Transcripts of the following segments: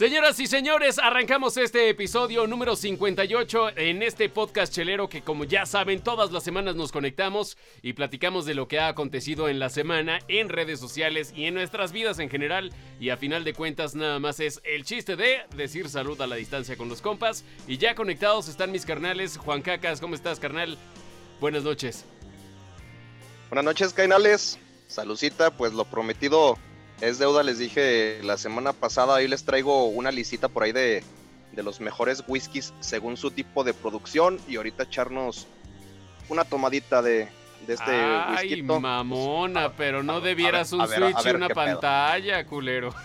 Señoras y señores, arrancamos este episodio número 58 en este podcast chelero que como ya saben todas las semanas nos conectamos y platicamos de lo que ha acontecido en la semana en redes sociales y en nuestras vidas en general y a final de cuentas nada más es el chiste de decir salud a la distancia con los compas y ya conectados están mis carnales Juan Cacas, ¿cómo estás carnal? Buenas noches. Buenas noches carnales, saludcita, pues lo prometido es deuda, les dije la semana pasada, ahí les traigo una lisita por ahí de, los mejores whiskies según su tipo de producción y ahorita echarnos una tomadita de, de este Ay, mamona, pero no debieras un switch y una pantalla, culero.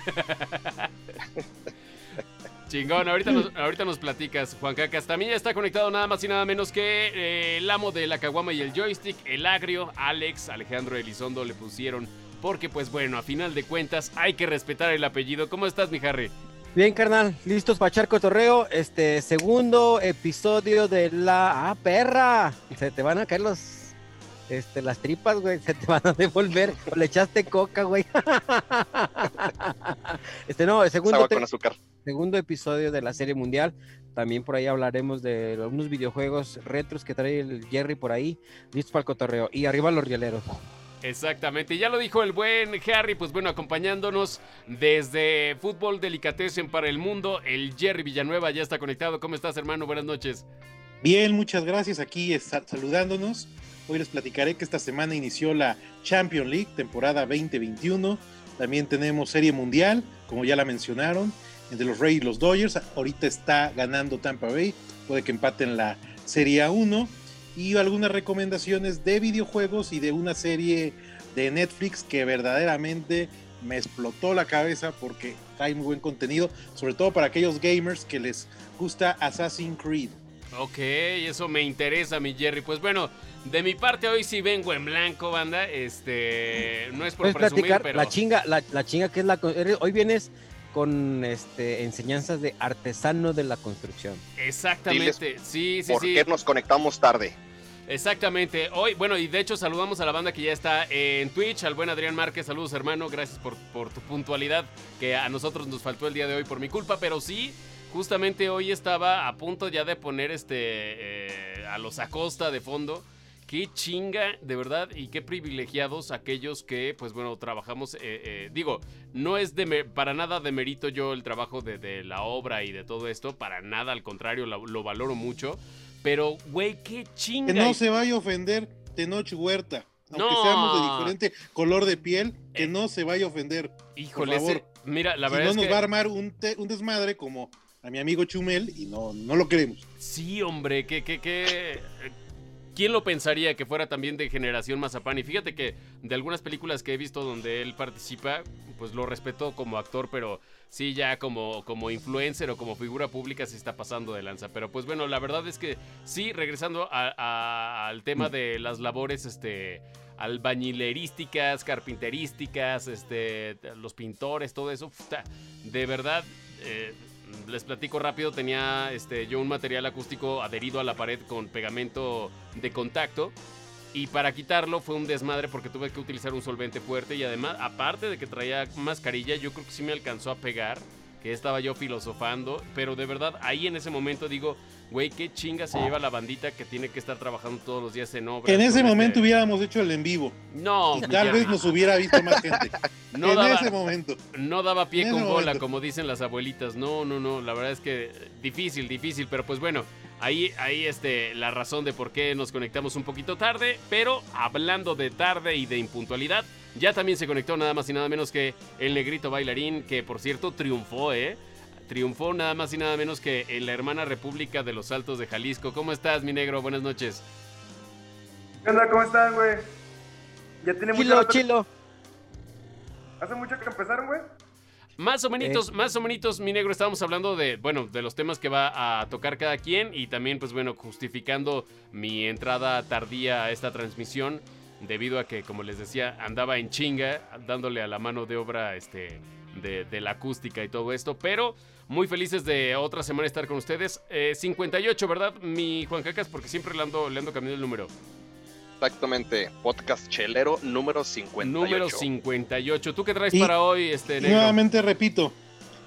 Chingón, ahorita nos, ahorita nos platicas, Juan Cacas. También ya está conectado nada más y nada menos que eh, el amo de la caguama y el joystick, el agrio, Alex, Alejandro Elizondo le pusieron porque pues bueno, a final de cuentas hay que respetar el apellido. ¿Cómo estás, mi Harry? Bien, carnal, listos para echar cotorreo. Este segundo episodio de la. ¡Ah, perra! Se te van a caer los. Este, las tripas, güey, se te van a devolver. le echaste coca, güey. este, no, el segundo. con azúcar. Segundo episodio de la serie mundial. También por ahí hablaremos de algunos videojuegos retros que trae el Jerry por ahí. Listos para el cotorreo. Y arriba los rieleros. Exactamente, ya lo dijo el buen Harry, pues bueno, acompañándonos desde Fútbol Delicatessen para el Mundo, el Jerry Villanueva ya está conectado. ¿Cómo estás, hermano? Buenas noches. Bien, muchas gracias aquí saludándonos. Hoy les platicaré que esta semana inició la Champions League, temporada 2021. También tenemos Serie Mundial, como ya la mencionaron, entre los Reyes y los Dodgers. Ahorita está ganando Tampa Bay, puede que empaten la Serie 1 y algunas recomendaciones de videojuegos y de una serie de Netflix que verdaderamente me explotó la cabeza porque hay muy buen contenido, sobre todo para aquellos gamers que les gusta Assassin's Creed. Ok, eso me interesa, mi Jerry. Pues bueno, de mi parte hoy sí vengo en blanco, banda. Este, no es por presumir, pero la chinga, la, chinga que es la hoy vienes con este enseñanzas de artesano de la construcción. Exactamente, sí, sí, ¿Por sí. qué nos conectamos tarde? Exactamente. Hoy, bueno, y de hecho saludamos a la banda que ya está en Twitch, al buen Adrián Márquez. Saludos, hermano. Gracias por, tu puntualidad, que a nosotros nos faltó el día de hoy por mi culpa, pero sí, justamente hoy estaba a punto ya de poner este eh, a los Acosta de fondo. Qué chinga, de verdad, y qué privilegiados aquellos que, pues bueno, trabajamos. Eh, eh, digo, no es de para nada de mérito yo el trabajo de, la obra y de todo esto, para nada, al contrario, lo valoro mucho. Pero, güey, qué chinga. Que no se vaya a ofender Tenoch Huerta. Aunque seamos de diferente color de piel, que eh. no se vaya a ofender. Híjole, por favor. mira, la verdad si no nos va a armar un, un, desmadre como a mi amigo Chumel y no, no lo queremos. Sí, hombre, que, que, que. ¿Quién lo pensaría que fuera también de generación Mazapán? Y fíjate que de algunas películas que he visto donde él participa, pues lo respeto como actor, pero sí ya como, como influencer o como figura pública se está pasando de lanza. Pero pues bueno, la verdad es que sí, regresando al tema de las labores, este albañilerísticas, carpinterísticas, este, los pintores, todo eso, de verdad, eh, les platico rápido, tenía este, yo un material acústico adherido a la pared con pegamento de contacto y para quitarlo fue un desmadre porque tuve que utilizar un solvente fuerte y además, aparte de que traía mascarilla, yo creo que sí me alcanzó a pegar, que estaba yo filosofando, pero de verdad ahí en ese momento digo, güey, qué chinga se lleva la bandita que tiene que estar trabajando todos los días en obra. En ese momento hubiéramos hecho el en vivo. No, tal vez nos hubiera visto más gente. No en ese momento. No daba pie con bola, como dicen las abuelitas. No, no, no. La verdad es que difícil, difícil. Pero pues bueno, ahí, ahí este, la razón de por qué nos conectamos un poquito tarde. Pero hablando de tarde y de impuntualidad, ya también se conectó nada más y nada menos que el negrito bailarín, que por cierto triunfó, ¿eh? triunfó nada más y nada menos que en la hermana República de los Altos de Jalisco. ¿Cómo estás, mi negro? Buenas noches. ¿Qué onda? ¿Cómo están, güey? Ya tiene chilo, chilo. ¿Hace mucho que empezaron, güey? Más o menos, más o menos, mi negro, estábamos hablando de, bueno, de los temas que va a tocar cada quien y también, pues bueno, justificando mi entrada tardía a esta transmisión debido a que, como les decía, andaba en chinga dándole a la mano de obra este, de la acústica y todo esto, pero muy felices de otra semana estar con ustedes. 58, eh, ¿verdad? Mi Juan Cacas, porque siempre le ando, le ando cambiando el número. Exactamente, podcast chelero número 58. Número 58. ¿Tú qué traes para hoy, este Nuevamente repito,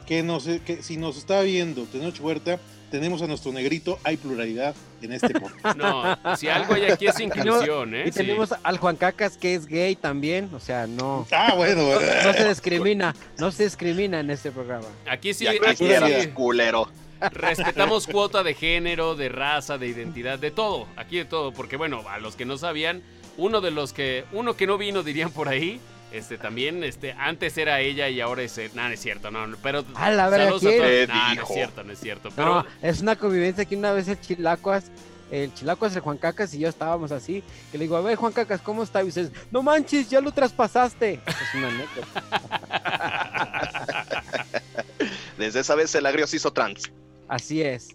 que, nos, que si nos está viendo Tenoch Huerta, tenemos a nuestro negrito, hay pluralidad en este podcast. No, si algo hay aquí es inclusión, ¿eh? Y Sí. tenemos al Juan Cacas que es gay también, o sea, no, ah, bueno. no se discrimina, no se discrimina en este programa. Aquí sí, aquí quisieras, sí culero. Respetamos cuota de género, de raza, de identidad, de todo, aquí de todo, porque bueno, a los que no sabían, uno de los que, uno que no vino dirían por ahí, este también, este, antes era ella y ahora es él. Nah, no es cierto, no, no, pero A la saludos a todos. ¿Qué Nah, no es cierto, no es cierto, No, pero es una convivencia que una vez el Chilacuas, el Chilacuas, el Juan Cacas y yo estábamos así, que le digo, a ver Juan Cacas, ¿cómo está? Y dices, no manches, ya lo traspasaste. Es una anécdota. Desde esa vez el agrio se hizo trans. Así es.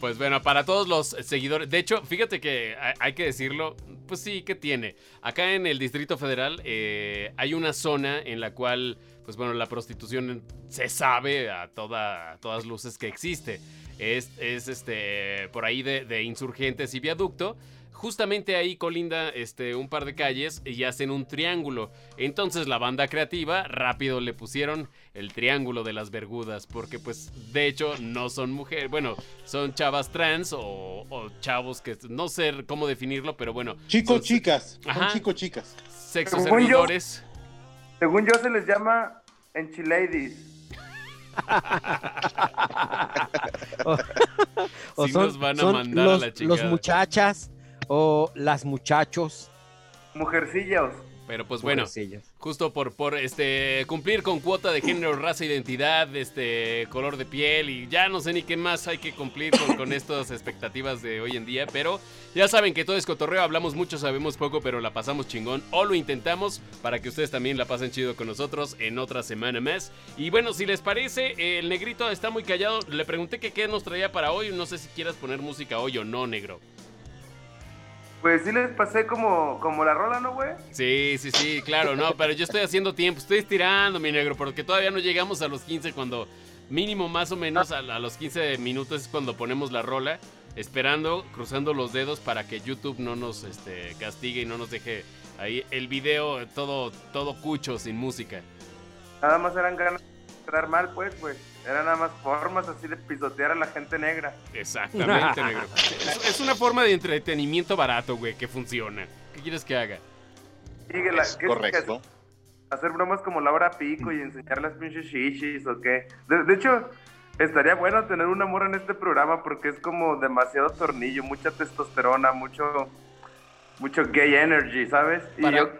Pues bueno, para todos los seguidores, de hecho, fíjate que hay- que decirlo, pues sí, que tiene. Acá en el Distrito Federal eh, hay una zona en la cual, pues bueno, la prostitución se sabe a, toda, todas luces que existe. Es, es este, por ahí de insurgentes y viaducto. Justamente ahí colinda este, un par de calles y hacen un triángulo. Entonces la banda creativa rápido le pusieron el triángulo de las vergudas. Porque pues de hecho no son mujeres. Bueno, son chavas trans o, o chavos que no sé cómo definirlo, pero bueno. Chicos, son chicas. Son Ajá. chicos, chicas. Sexo Según yo- servidores. Según yo se les llama enchiladies. O, o Sí nos van a son mandar a los, la los muchachas o las muchachos. Mujercillas. Pero pues bueno, justo por, por este cumplir con cuota de género, raza, identidad, este color de piel y ya no sé ni qué más hay que cumplir con, con estas expectativas de hoy en día, pero ya saben que todo es cotorreo, hablamos mucho, sabemos poco, pero la pasamos chingón o lo intentamos para que ustedes también la pasen chido con nosotros en otra semana más. Y bueno, si les parece, el negrito está muy callado, le pregunté que qué nos traía para hoy, no sé si quieras poner música hoy o no, negro. Pues sí les pasé como, como la rola, ¿no, güey? Sí, sí, sí, claro, no, pero yo estoy haciendo tiempo, estoy estirando, mi negro, porque todavía no llegamos a los 15 cuando mínimo más o menos a, a los 15 minutos es cuando ponemos la rola, esperando, cruzando los dedos para que YouTube no nos este, castigue y no nos deje ahí el video todo, todo cucho sin música. Nada más eran ganas de quedar mal, pues, güey. Eran nada más formas así de pisotear a la gente negra. Exactamente, negro. Es, es una forma de entretenimiento barato, güey, que funciona. ¿Qué quieres que haga? Sigue la- Es ¿qué- correcto. hacer bromas como Laura Pico y enseñar las pinches shishis o qué. De, de hecho, estaría bueno tener un amor en este programa porque es como demasiado tornillo, mucha testosterona, mucho mucho gay energy, ¿sabes? Y Para- yo,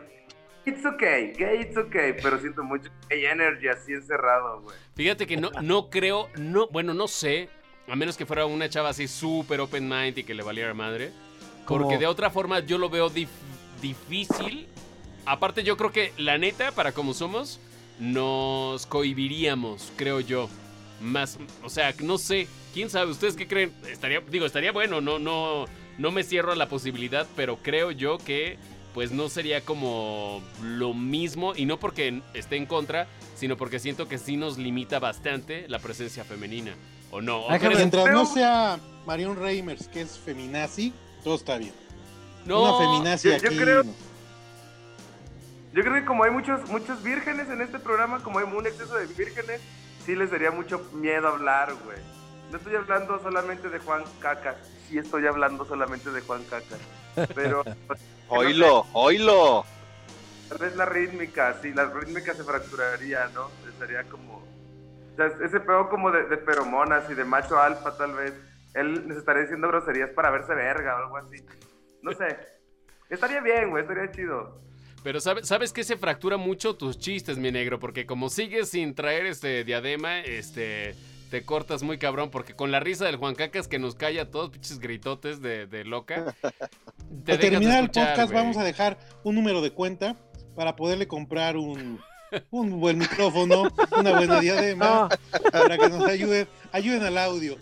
it's okay, gay it's okay, pero siento mucho gay energy así encerrado, güey. Fíjate que no, no creo, no, bueno, no sé, a menos que fuera una chava así súper open mind y que le valiera madre. Porque de otra forma yo lo veo dif- difícil. Aparte yo creo que la neta, para como somos, nos cohibiríamos, creo yo. Más, o sea, no sé, quién sabe, ustedes qué creen, estaría, digo, estaría bueno, no, no, no me cierro a la posibilidad, pero creo yo que pues no sería como lo mismo y no porque esté en contra, sino porque siento que sí nos limita bastante la presencia femenina. ¿O no? ¿O Déjame Mientras Pero- no sea Marion Reimers, que es feminazi, todo está bien. no, Una feminazi yo- yo aquí. creo- no. Yo creo que como hay muchos muchos vírgenes en este programa, como hay un exceso de vírgenes, sí les daría mucho miedo hablar, güey. No estoy hablando solamente de Juan Caca, sí estoy hablando solamente de Juan Caca. Pero Oílo, oílo. tal vez la rítmica, sí, la rítmica se fracturaría, ¿no? Sería como... O sea, ese pedo como de, de feromonas y de macho alfa, tal vez. Él les estaría diciendo groserías para verse verga o algo así. No sé. Estaría bien, güey, estaría chido. Pero sabe- sabes que se fractura mucho tus chistes, mi negro, porque como sigues sin traer este diadema, este te cortas muy cabrón, porque con la risa del Juan Cacas que nos calla a todos pinches gritotes de, de loca. Te Al de terminar el escuchar, podcast güey. vamos a dejar un número de cuenta para poderle comprar un, un buen micrófono, una buena diadema, No, para que nos ayuden, ayuden al audio.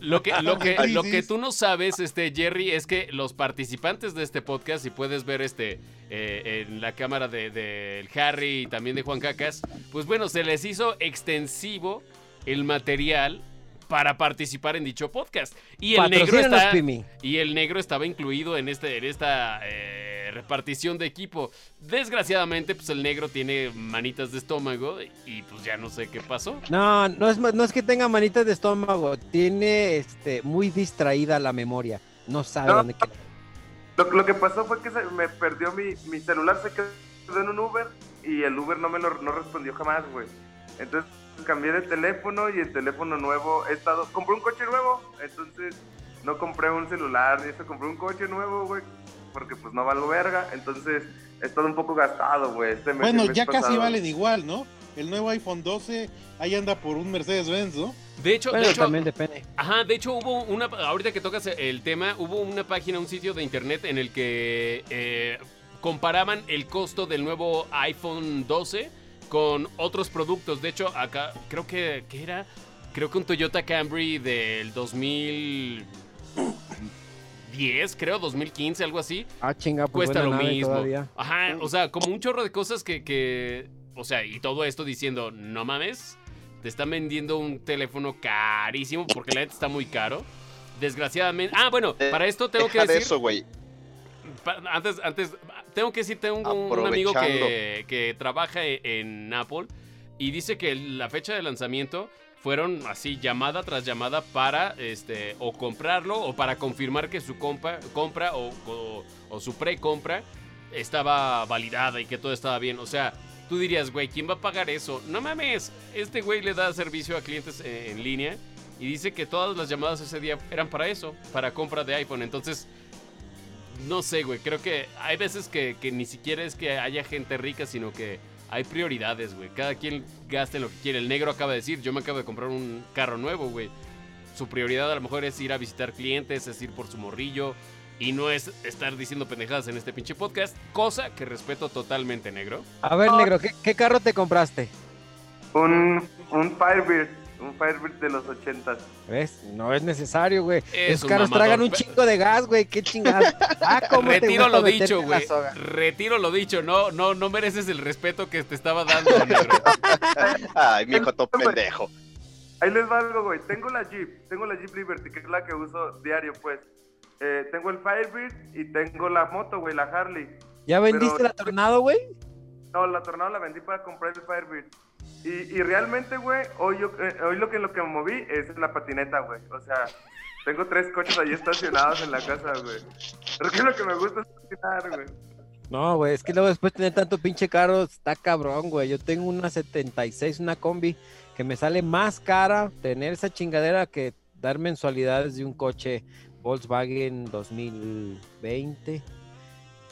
Lo que, lo, que, lo que tú no sabes, este, Jerry, es que los participantes de este podcast, si puedes ver este eh, en la cámara del de, el Harry y también de Juan Cacas, pues bueno, se les hizo extensivo el material para participar en dicho podcast. Y el negro está. Y el negro estaba incluido en este, en esta eh, repartición de equipo. Desgraciadamente, pues el negro tiene manitas de estómago y pues ya no sé qué pasó. No, no es, no es que tenga manitas de estómago, tiene este, muy distraída la memoria. No sabe No. dónde queda. Lo, lo que pasó fue que se me perdió mi, mi celular, se quedó en un Uber y el Uber no me lo no respondió jamás, güey. Entonces cambié de teléfono y el teléfono nuevo he estado. Compré un coche nuevo, entonces no compré un celular ni eso, compré un coche nuevo, güey. Porque pues no valgo verga, entonces he estado un poco gastado, güey. Este Bueno, mes ya casi valen igual, ¿no? El nuevo iPhone 12 ahí anda por un Mercedes-Benz, ¿no? De hecho, Bueno, de hecho también depende. Ajá, de hecho hubo una, ahorita que tocas el tema, hubo una página, un sitio de internet en el que eh, comparaban el costo del nuevo iPhone 12 con otros productos. De hecho, acá creo que, ¿qué era? Creo que un Toyota Camry del 2010, creo, 2015, algo así. Ah, chinga, pues Cuesta lo mismo. todavía. Ajá, o sea, como un chorro de cosas que, que, o sea, y todo esto diciendo, no mames, te están vendiendo un teléfono carísimo porque la neta está muy caro. Desgraciadamente. Ah, bueno, para esto tengo que Deja de decir. eso, güey. antes, antes, tengo que decir, tengo un, un amigo que, que trabaja e- en Apple y dice que la fecha de lanzamiento fueron así llamada tras llamada para este o comprarlo o para confirmar que su compa- compra o, o- o su pre-compra estaba validada y que todo estaba bien. O sea, tú dirías, güey, ¿quién va a pagar eso? No mames, este güey le da servicio a clientes eh, en línea y dice que todas las llamadas ese día eran para eso, para compra de iPhone. Entonces, no sé, güey, creo que hay veces que, que ni siquiera es que haya gente rica, sino que hay prioridades, güey. Cada quien gasta en lo que quiere. El negro acaba de decir, yo me acabo de comprar un carro nuevo, güey. Su prioridad a lo mejor es ir a visitar clientes, es ir por su morrillo. Y no es estar diciendo pendejadas en este pinche podcast, cosa que respeto totalmente, negro. A ver, negro, ¿qué, qué carro te compraste? Un, un Firebird, un Firebird de los ochentas. ¿Ves? No es necesario, güey. Es Esos un carros mamador. tragan un chingo de gas, güey. Qué chingadas. Ah, cómo Retiro lo dicho, güey. Retiro lo dicho. No, no, no mereces el respeto que te estaba dando, negro. Ay, mi hijo todo pendejo. Ahí les va algo, güey. Tengo la Jeep, tengo la Jeep Liberty, que es la que uso diario, pues. Eh, tengo el Firebird y tengo la moto, güey, la Harley. ¿Ya vendiste Pero- la Tornado, güey? No, la Tornado la vendí para comprar el Firebird. Y, y realmente, güey, hoy, yo, eh, hoy lo que lo que me moví es la patineta, güey. O sea, tengo tres coches ahí estacionados en la casa, güey. Porque lo que me gusta es patinar, güey. No, güey, es que luego después de tener tanto pinche carro está cabrón, güey. Yo tengo una 76, una combi, que me sale más cara tener esa chingadera que dar mensualidades de un coche Volkswagen 2020.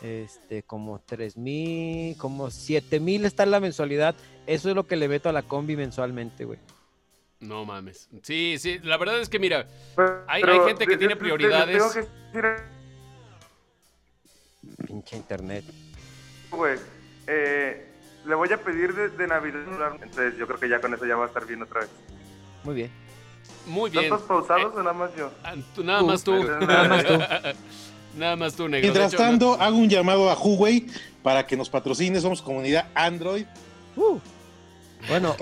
Este, como 3 mil, como 7 mil está la mensualidad. Eso es lo que le meto a la combi mensualmente, güey. No mames. Sí, sí, la verdad es que mira, Pero- Hay- pero hay gente que tiene prioridades. Tengo que decir, Pinche internet. güey, eh, le voy a pedir de, de Navidad. Entonces, yo creo que ya con eso ya va a estar bien otra vez. Muy bien. muy bien. ¿Están todos pausados o nada más yo? Ah, nada Tú. más tú. Nada más tú. Nada más tú, negro. Mientras hecho, tanto, hago un llamado a Huawei para que nos patrocine. Somos comunidad Android. Uh. Bueno,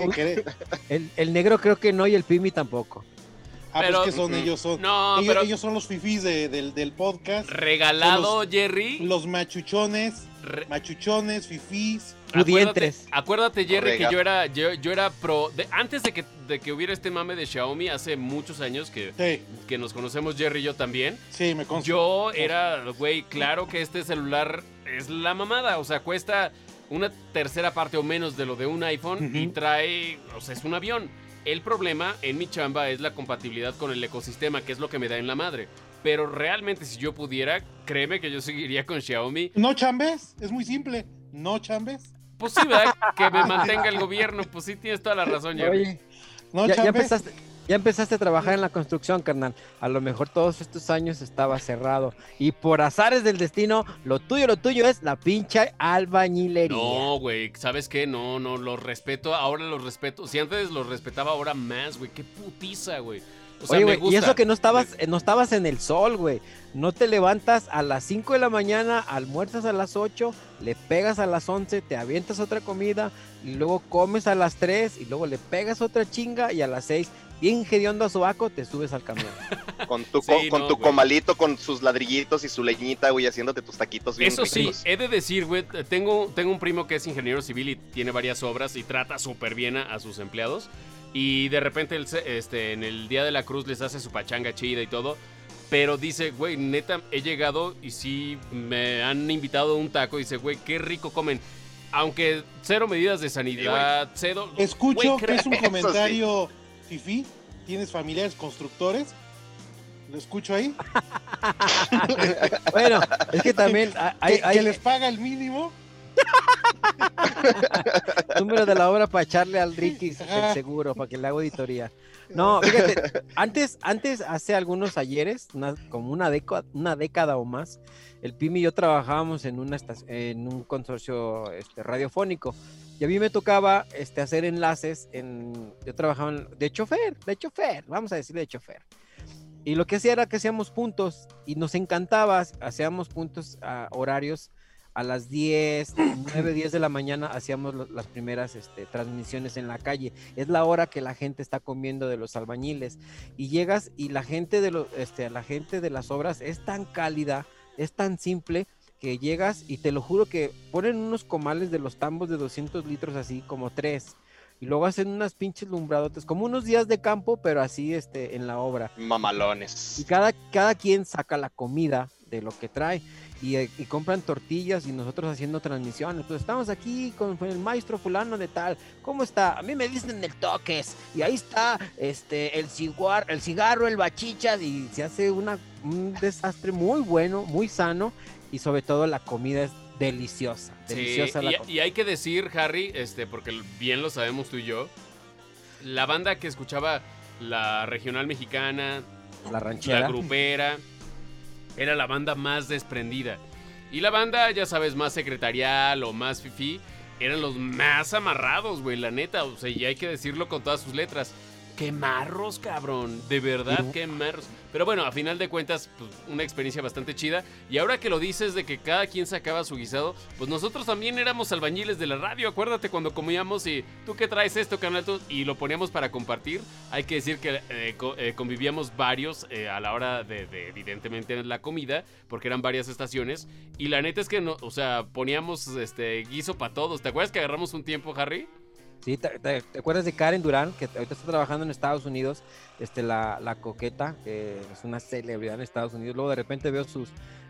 el, el negro creo que no y el Pimi tampoco. Ah, Pero- pues que son ellos, son. No, ellos, pero ellos son los fifís de- del, del podcast. regalado, Jerry. Los machuchones, Re- machuchones, fifís. acuérdate, Pudientes. acuérdate, Jerry, que yo era, yo, yo era pro. de- antes de que, de que hubiera este mame de Xiaomi, hace muchos años que, Sí, que nos conocemos, Jerry y yo también. sí, me consta. Yo era, güey, claro que este celular es la mamada. O sea, cuesta una tercera parte o menos de lo de un iPhone y trae, o sea, es un avión. El problema en mi chamba es la compatibilidad con el ecosistema, que es lo que me da en la madre. Pero realmente, si yo pudiera, créeme que yo seguiría con Xiaomi. No chambes, es muy simple. No chambes. Pues sí, ¿verdad? Que me mantenga el gobierno. Pues sí, tienes toda la razón, Jerry. Oye, No ya, ya chambes. Ya empezaste a trabajar en la construcción, carnal. A lo mejor todos estos años estaba cerrado. Y por azares del destino, lo tuyo, lo tuyo es la pinche albañilería. No, güey, ¿sabes qué? No, no, los respeto, ahora los respeto. Si antes los respetaba, ahora más, güey. Qué putiza, güey. O sea, Oye, güey, y eso que no estabas, no estabas en el sol, güey. No te levantas a las 5 de la mañana, almuerzas a las 8, le pegas a las 11, te avientas otra comida y luego comes a las 3 y luego le pegas otra chinga y a las 6 bien hediondo a sobaco, te subes al camión. Con tu, Sí, co- con no, tu comalito, con sus ladrillitos y su leñita, güey, haciéndote tus taquitos bien Eso sí, ricos. he de decir, güey, tengo, tengo un primo que es ingeniero civil y tiene varias obras y trata súper bien a, a sus empleados. Y de repente él se- este, en el Día de la Cruz les hace su pachanga chida y todo. Pero dice, güey, neta, he llegado y sí me han invitado a un taco. Dice, güey, qué rico comen. Aunque cero medidas de sanidad, cero... Escucho que es un sí. Fifi. ¿Tienes familiares constructores? ¿Lo escucho ahí? Bueno, es que también hay, hay- ¿Que, hay que les paga el mínimo? número de la obra para echarle al Ricky el seguro, para que le haga auditoría. No, fíjate, antes, antes, hace algunos ayeres, una- como una década, una década o más, el Pimi y yo trabajábamos en, una en un consorcio este, radiofónico. Y a mí me tocaba este, hacer enlaces en. Yo trabajaba en- de chofer, de chofer, vamos a decir de chofer. Y lo que hacía era que hacíamos puntos y nos encantaba, hacíamos puntos a horarios a las 10, 9, 10 de la mañana hacíamos lo- las primeras este, transmisiones en la calle. Es la hora que la gente está comiendo de los albañiles. Y llegas y la gente de, este, la gente de las obras es tan cálida, es tan simple que llegas y te lo juro que ponen unos comales de los tambos de 200 litros así como tres. Y luego hacen unas pinches lumbradotes, como unos días de campo, pero así este, en la obra. Y Mamalones. cada, cada quien saca la comida de lo que trae y, y compran tortillas y nosotros haciendo transmisiones. Pues estamos aquí con, con el maestro fulano de tal. ¿Cómo está? A mí me dicen el toques. Y ahí está este el cigarro, el cigarro, el bachichas y se hace una, un desastre muy bueno, muy sano y sobre todo la comida es deliciosa. Sí, Deliciosa la y, comida. y hay que decir, Harry, este, porque bien lo sabemos tú y yo, la banda que escuchaba la regional mexicana, La la ranchera. grupera, era la banda más desprendida. Y la banda, ya sabes, más secretarial o más fifi, eran los más amarrados, güey, la neta. O sea, y hay que decirlo con todas sus letras. ¡Qué marros, cabrón! De verdad, Ujú. qué marros. Pero bueno, a final de cuentas, pues, una experiencia bastante chida. Y ahora que lo dices de que cada quien sacaba su guisado, pues nosotros también éramos albañiles de la radio. Acuérdate cuando comíamos y tú qué traes esto, canal, Tú?", y lo poníamos para compartir. Hay que decir que eh, co- eh, convivíamos varios eh, a la hora de, de, evidentemente, la comida, porque eran varias estaciones. Y la neta es que, no, o sea, poníamos este guiso para todos. ¿Te acuerdas que agarramos un tiempo, Harry? Sí, ¿te, te- te acuerdas de Karen Durán, que ahorita está trabajando en Estados Unidos? Este, la, la coqueta, que es una celebridad en Estados Unidos. Luego de repente veo sus,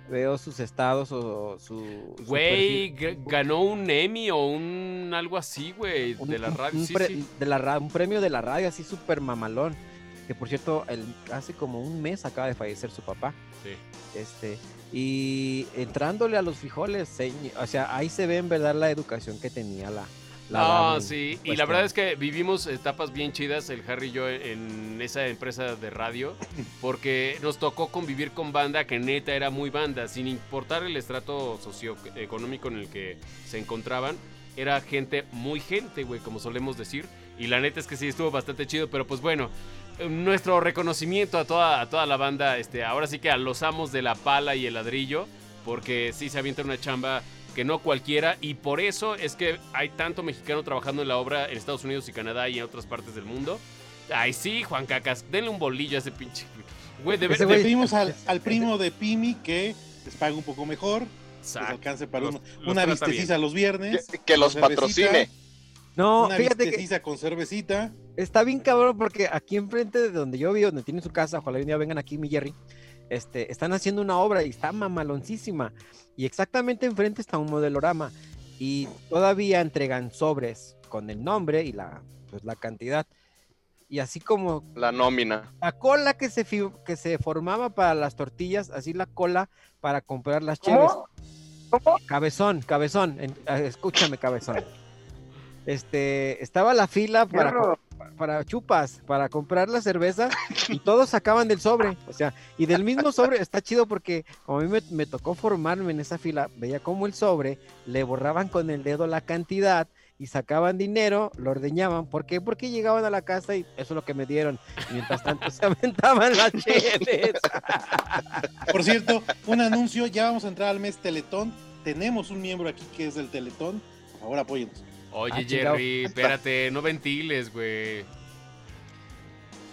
veo sus estados o su. su Güey, ganó un Emmy o un algo así, güey, de la radio. un Sí, pre- sí. De la un premio de la radio así súper mamalón. Que por cierto, el, hace como un mes acaba de fallecer su papá. sí. Este, y entrándole a los frijoles, o sea, ahí se ve en verdad la educación que tenía la. La No, en sí, y la cuestión. verdad es que vivimos etapas bien chidas, el Harry y yo, en esa empresa de radio, porque nos tocó convivir con banda que neta era muy banda, sin importar el estrato socioeconómico en el que se encontraban, era gente muy gente, güey, como solemos decir, y la neta es que sí estuvo bastante chido, pero pues bueno, nuestro reconocimiento a toda, a toda la banda, este, ahora sí que a los amos de la pala y el ladrillo, porque sí se avienta una chamba que no cualquiera y por eso es que hay tanto mexicano trabajando en la obra en Estados Unidos y Canadá y en otras partes del mundo. Ay, sí, Juan Cacas, denle un bolillo a ese pinche. Güey, de Ese ver- güey- de- Pedimos al, al primo de Pimi que les pague un poco mejor, les Exacto. alcance para Los- un- los una trata vistecisa los viernes, Que, que los patrocine. No, una fíjate que con cervecita. Está bien cabrón porque aquí enfrente de donde yo vivo, donde tiene su casa, ojalá un día vengan aquí, mi Jerry, este, están haciendo una obra y está mamaloncísima. Y exactamente enfrente está un modelorama. Y todavía entregan sobres con el nombre y la, pues, la cantidad. Y así como La nómina. la cola que se, que se formaba para las tortillas, así la cola para comprar las cheves. Cabezón, cabezón, en- ah, escúchame, cabezón. Este, estaba la fila para, para chupas, para comprar la cerveza y todos sacaban del sobre, o sea, y del mismo sobre está chido porque como a mí me, tocó formarme en esa fila, veía como el sobre, le borraban con el dedo la cantidad y sacaban dinero, lo ordeñaban, ¿por qué? Porque llegaban a la casa y eso es lo que me dieron, mientras tanto se aventaban las cheves. Por cierto, un anuncio, ya vamos a entrar al mes Teletón. Tenemos un miembro aquí que es del Teletón. Por favor, apóyenos. Oye, Ah. Jerry, espérate, no ventiles, güey.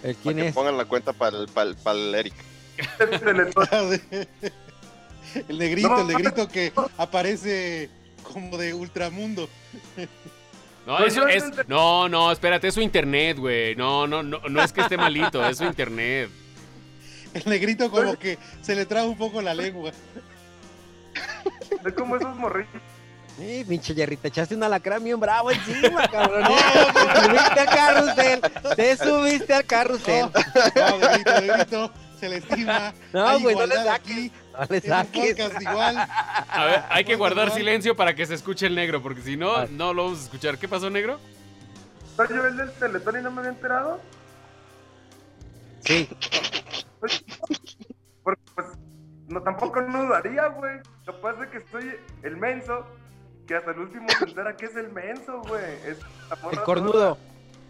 ¿El Para quién que es? pongan la cuenta para el, para el- para el Eric. El negrito, No, el negrito que aparece como de ultramundo. No, es. No, no, espérate, es su internet, güey. No, no, no, no es que esté malito, es su internet. El negrito como que se le traba un poco la lengua. Es como esos morrillos. Sí, pinche Jerry, te echaste un alacrán bien bravo encima, cabrón. te subiste al carrusel, te subiste al carrusel. No, no, negrito, se le estima. No, Hay güey, no le igualdad saques. aquí, No le saques. igual. A ver, hay que guardar Igual. silencio para que se escuche el negro, porque si no, no lo vamos a escuchar. ¿Qué pasó, negro? ¿No yo el del Teletón y no me había enterado? Sí, Porque pues no, tampoco no dudaría, güey. Capaz de que estoy el menso, que hasta el último se entera que es el menso, güey. Es el cornudo.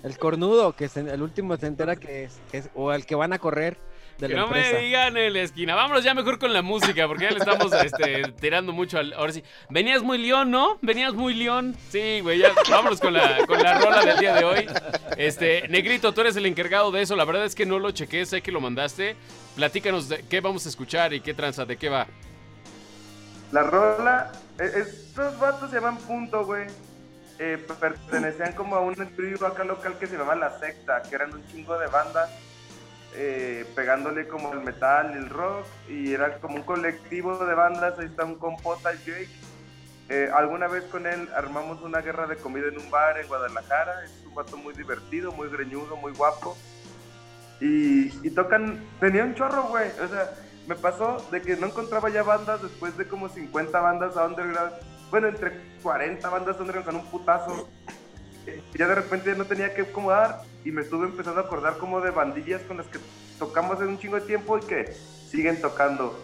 El cornudo, que es el último se entera que es, que es- o el que van a correr de Que la no me digan en la esquina. Vámonos ya mejor con la música, porque ya le estamos este, tirando mucho al. Ahora sí. Venías muy león, ¿no? Venías muy león. Sí, güey, ya. Vámonos con la, con la rola del día de hoy. Este, Negrito, tú eres el encargado de eso. La verdad es que no lo chequé, sé que lo mandaste. Platícanos de qué vamos a escuchar y qué tranza, de qué va. La rola, estos vatos se llaman Punto, güey. Eh, pertenecían como a un trío acá local que se llamaba La Secta, que eran un chingo de bandas eh, pegándole como el metal el rock, y era como un colectivo de bandas. Ahí está un compota, Jake. Eh, alguna vez con él armamos una guerra de comida en un bar en Guadalajara. Es un vato muy divertido, muy greñudo, muy guapo. Y, y tocan, tenía un chorro, güey. O sea, me pasó de que no encontraba ya bandas después de como 50 bandas underground. Bueno, entre 40 bandas underground con un putazo. Ya de repente ya no tenía que acomodar y me estuve empezando a acordar como de bandillas con las que tocamos en un chingo de tiempo y que siguen tocando.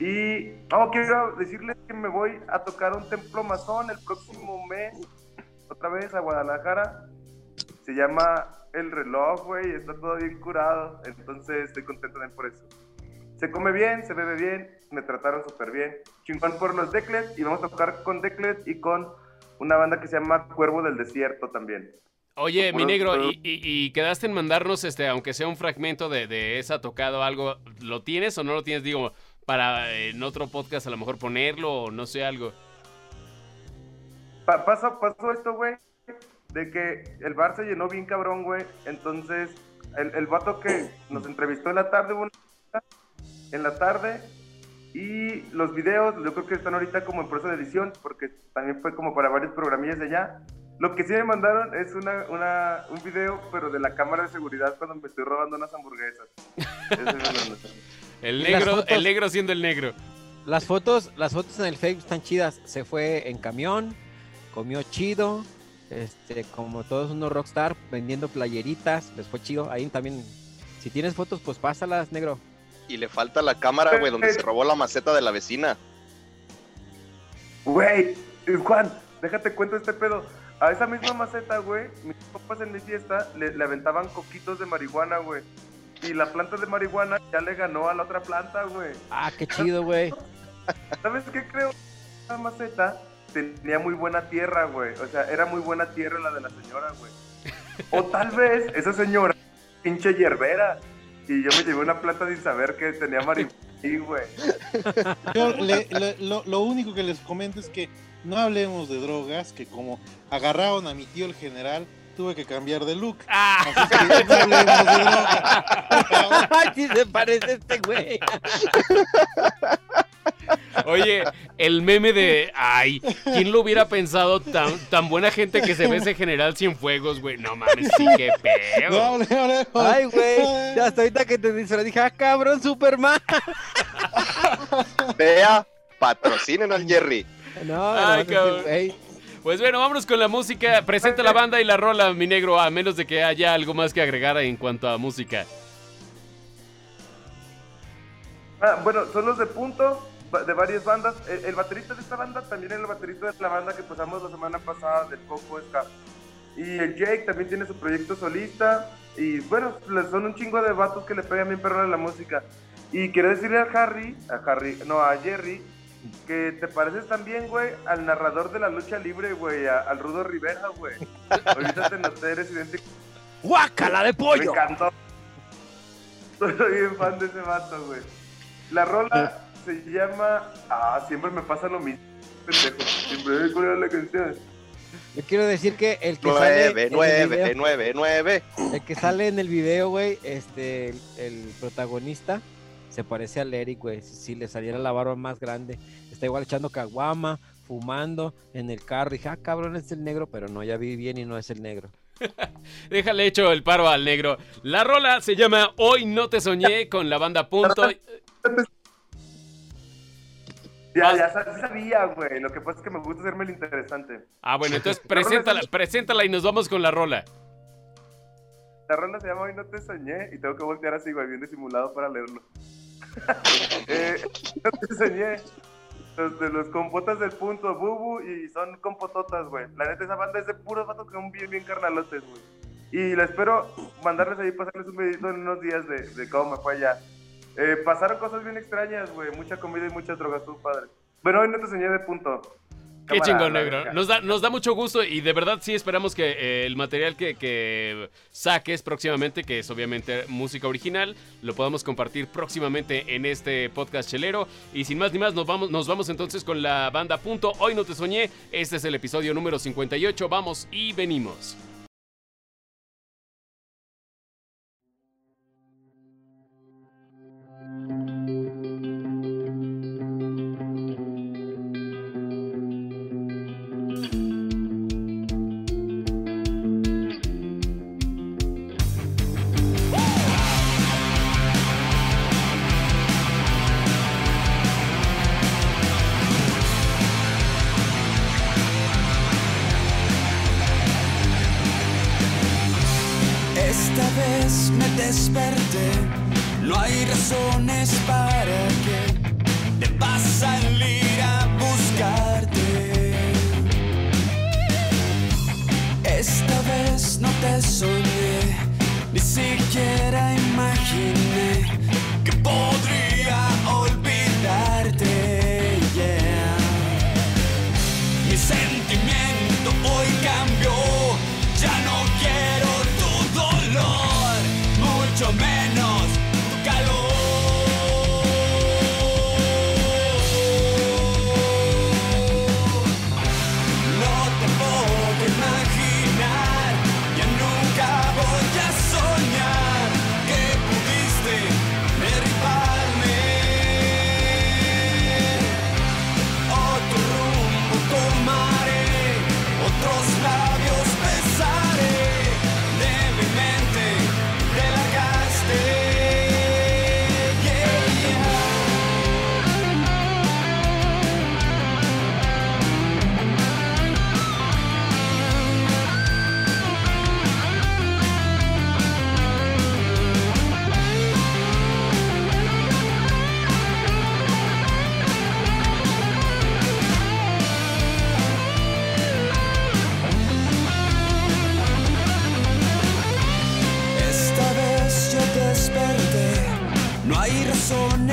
Y oh, quiero decirles que me voy a tocar a un templo masón el próximo mes, otra vez a Guadalajara. Se llama El Reloj, güey, está todo bien curado, entonces estoy contento también por eso. Se come bien, se bebe bien, me trataron súper bien. Chingón por los Declet y vamos a tocar con Declet y con una banda que se llama Cuervo del Desierto también. Oye, mi negro, y, y- y quedaste en mandarnos, este, aunque sea un fragmento de, de esa tocada o algo, ¿lo tienes o no lo tienes? Digo, para eh, en otro podcast a lo mejor ponerlo o no sé, algo. Pa- pasó, pasó esto, güey, de que el bar se llenó bien cabrón, güey. Entonces, el, el vato que nos entrevistó en la tarde, en la tarde, y los videos, yo creo que están ahorita como en proceso de edición, porque también fue como para varios programillas de allá. Lo que sí me mandaron es una, una, un video, pero de la cámara de seguridad cuando me estoy robando unas hamburguesas. El negro, fotos- el negro siendo el negro. Las fotos, las fotos en el Facebook están chidas. Se fue en camión, comió chido, este, como todos unos rockstar vendiendo playeritas, les fue chido. Ahí también, si tienes fotos, pues pásalas, negro. Y le falta la cámara, güey, donde se robó la maceta de la vecina. Güey, Juan, déjate cuento este pedo. A esa misma maceta, güey, mis compas en mi fiesta le, le aventaban coquitos de marihuana, güey. Y la planta de marihuana ya le ganó a la otra planta, güey. Ah, qué chido, güey. ¿Sabes qué creo? Esa maceta tenía muy buena tierra, güey. O sea, era muy buena tierra la de la señora, güey. O tal vez esa señora, pinche hierbera. Y yo me llevé una planta sin saber que tenía marihuana, güey. Yo le- le- lo, lo único que les comento es que no hablemos de drogas, que como agarraron a mi tío el general, tuve que cambiar de look. Ah, Así que no hablemos de drogas. Ay, sí se parece este güey. Oye, el meme de. Ay, ¿quién lo hubiera pensado tan, tan buena gente que se ve ese general Cienfuegos, güey? No mames, sí, qué No pedo. Ay, güey. Ya hasta ahorita que te dice, dije, ah, cabrón, Superman. Vea, patrocinen al Jerry. No, Ay, no, no, cabrón. Pues bueno, vámonos con la música. Presenta la banda y la rola, mi negro, a menos de que haya algo más que agregar en cuanto a música. Ah, bueno, son los de punto de varias bandas. El, el baterista de esta banda también es el baterista de la banda que pasamos la semana pasada del Coco Ska. Y el Jake también tiene su proyecto solista. Y bueno, son un chingo de vatos que le pegan bien perro a la música. Y quiero decirle a Harry, a Harry, no, a Jerry, que te pareces también, güey, al narrador de la lucha libre, güey, a- al Rudo Rivera, güey. Ahorita te noté, eres idéntico. ¡Guácala de Me pollo! encantó. Soy bien fan de ese vato, güey. La rola se llama. Ah, siempre me pasa lo mismo. Pendejo. Siempre ¿cuál era la canción. Yo quiero decir que el que sale. 9, en el 9, video- 9, 9. El que sale en el video, güey, este, el, el protagonista se parece al Eric, güey. Si, si le saliera la barba más grande, está igual echando caguama, fumando en el carro. Dije, ah, cabrón, es el negro, pero no, ya vi bien y no es el negro. Déjale hecho el paro al negro. La rola se llama Hoy no te soñé con la banda Punto. Ya, ya sabía, güey. Lo que pasa es que me gusta hacerme el interesante. Ah, bueno, entonces preséntala, preséntala y nos vamos con la rola. La rola se llama Hoy no te soñé y tengo que voltear así, güey, bien disimulado para leerlo. eh, no te soñé. Los de los compotas del punto, bubu, y son compototas, güey. La neta, esa banda es de puros vatos que son bien, bien carnalotes, güey. Y la espero mandarles ahí, pasarles un medito en unos días de, de cómo me fue allá. Eh, pasaron cosas bien extrañas, güey. Mucha comida y muchas drogas, tú, padre. Bueno, hoy no te soñé de punto. Qué Cámara, chingón, negro. Nos da, nos da mucho gusto y de verdad sí esperamos que eh, el material que, que saques próximamente, que es obviamente música original, lo podamos compartir próximamente en este podcast chelero. Y sin más ni más, nos vamos, nos vamos entonces con la banda Punto. Hoy no te soñé. Este es el episodio número 58. Vamos y venimos. Razones para que te vas a salir a buscarte. Esta vez no te soñé, ni siquiera imaginé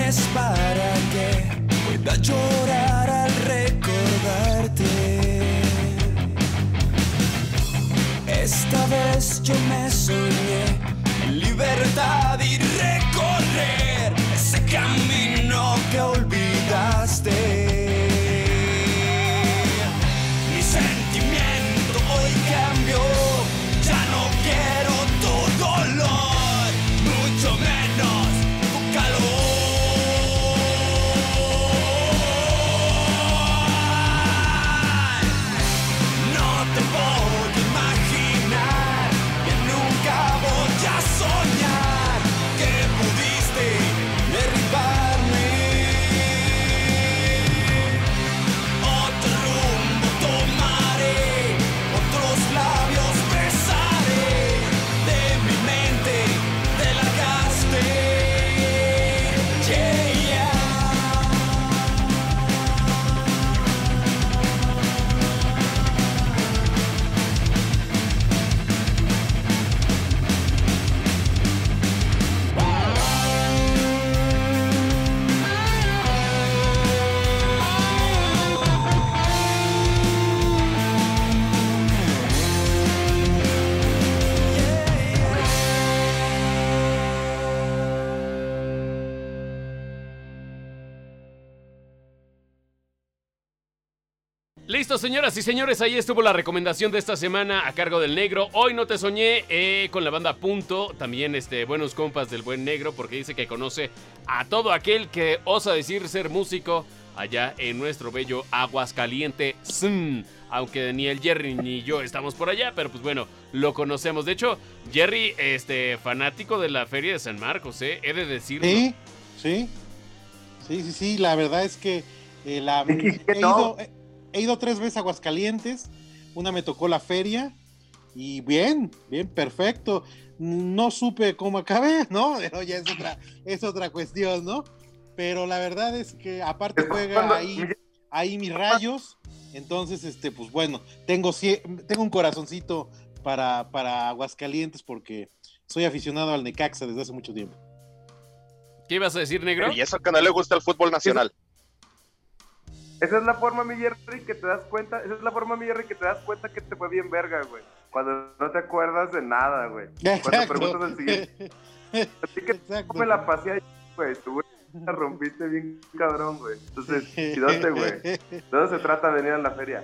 razones para que pueda llorar al recordarte. Esta vez yo me soñé en libertad y recorrer ese camino Listo, señoras y señores, ahí estuvo la recomendación de esta semana a cargo del negro. Hoy no te soñé eh, con la banda Punto, también este, buenos compas del buen negro, porque dice que conoce a todo aquel que osa decir ser músico allá en nuestro bello Aguascaliente. Aunque ni el Jerry ni yo estamos por allá, pero pues bueno, lo conocemos. De hecho, Jerry, este, fanático de la Feria de San Marcos, ¿eh? He de decirlo. Sí, sí. Sí, sí, sí, la verdad es que eh, la, he, ido, he- ido tres veces a Aguascalientes, una me tocó la feria y bien, bien, perfecto. No supe cómo acabé, ¿no? Pero ya es otra, es otra cuestión, ¿no? Pero la verdad es que aparte juega ahí, ahí mis rayos, entonces, este, pues bueno, tengo, cie- tengo un corazoncito para, para Aguascalientes porque soy aficionado al Necaxa desde hace mucho tiempo. ¿Qué ibas a decir, negro? Y eso que no le gusta el fútbol nacional. Esa es la forma, mi Jerry, que te das cuenta. Esa es la forma, mi Jerry, que te das cuenta que te fue bien verga, güey. Cuando no te acuerdas de nada, güey. Cuando Exacto. preguntas al siguiente. Así que Exacto. me la pasé ahí, güey. Tú, güey, la rompiste bien cabrón, güey. Entonces, chidote, güey. De eso se trata venir a la feria.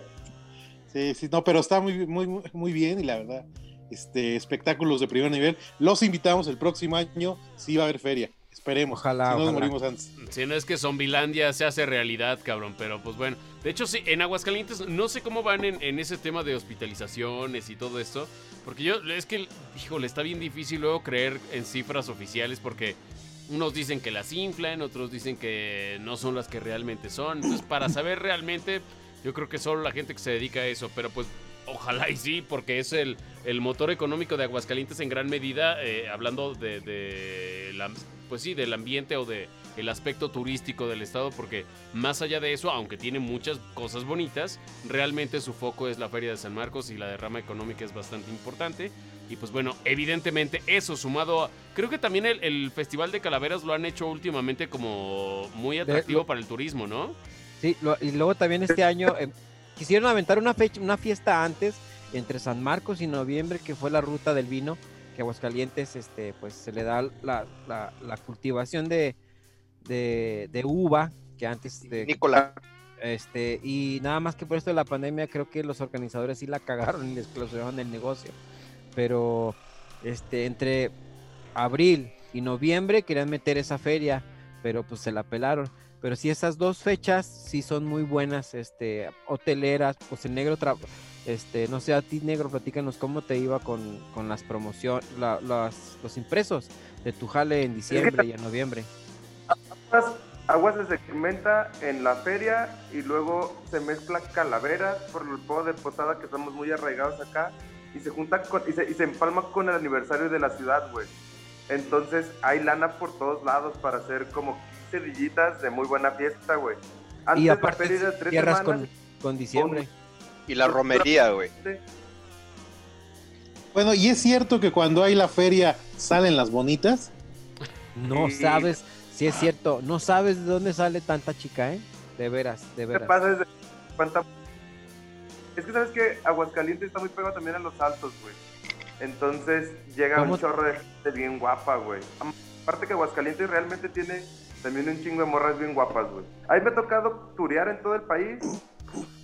Sí, sí, no, pero está muy, muy, muy- muy bien y la verdad, este, espectáculos de primer nivel. Los invitamos el próximo año, sí va a haber feria. Esperemos. Ojalá, Si no nos morimos antes. Si no es que Zombilandia se hace realidad, cabrón, pero pues bueno. De hecho, sí, en Aguascalientes no sé cómo van en, en ese tema de hospitalizaciones y todo esto. Porque yo, es que, híjole, está bien difícil luego creer en cifras oficiales porque unos dicen que las inflan, otros dicen que no son las que realmente son. Entonces, para saber realmente, yo creo que solo la gente que se dedica a eso, pero pues ojalá y sí, porque es el, el motor económico de Aguascalientes en gran medida, eh, hablando de, de pues sí, del ambiente o de el aspecto turístico del estado, porque más allá de eso, aunque tiene muchas cosas bonitas, realmente su foco es la Feria de San Marcos y la derrama económica es bastante importante. Y pues bueno, evidentemente eso sumado a... Creo que también el, el Festival de Calaveras lo han hecho últimamente como muy atractivo lo- para el turismo, ¿no? Sí, lo- y luego también este año eh, quisieron aventar una fecha, una fiesta antes entre San Marcos y noviembre, que fue la ruta del vino, que Aguascalientes, este, pues se le da la, la- la cultivación de, de, de uva, que antes de, Nicolás. este, y nada más que por esto de la pandemia, creo que los organizadores sí la cagaron y les clausuraron el negocio. Pero este, entre abril y noviembre querían meter esa feria, pero pues se la pelaron. Pero sí, esas dos fechas sí son muy buenas, este, hoteleras, pues el negro, este, no sé, a ti negro, platícanos cómo te iba con, con las promociones, los impresos de tu jale en diciembre y en noviembre. Aguas, Aguas se segmenta en la feria y luego se mezcla calaveras por el juego de posada que estamos muy arraigados acá y se junta con, y, se, y se empalma con el aniversario de la ciudad, güey. Entonces hay lana por todos lados para hacer como 15 villitas de muy buena fiesta, güey. Antes Y la aparte feria era tres cierras semanas, con, con diciembre. Y la romería, güey. Bueno, y es cierto que cuando hay la feria salen las bonitas. No Sí. sabes, si es cierto, no sabes de dónde sale tanta chica, ¿eh? De veras, de ¿Qué veras. pasa? Es, de- cuánta- es que sabes que Aguascalientes está muy pegado también a los altos, güey. Entonces llega ¿Cómo? un chorro de gente bien guapa, güey. Aparte que Aguascalientes realmente tiene también un chingo de morras bien guapas, güey. A mí me ha tocado turear en todo el país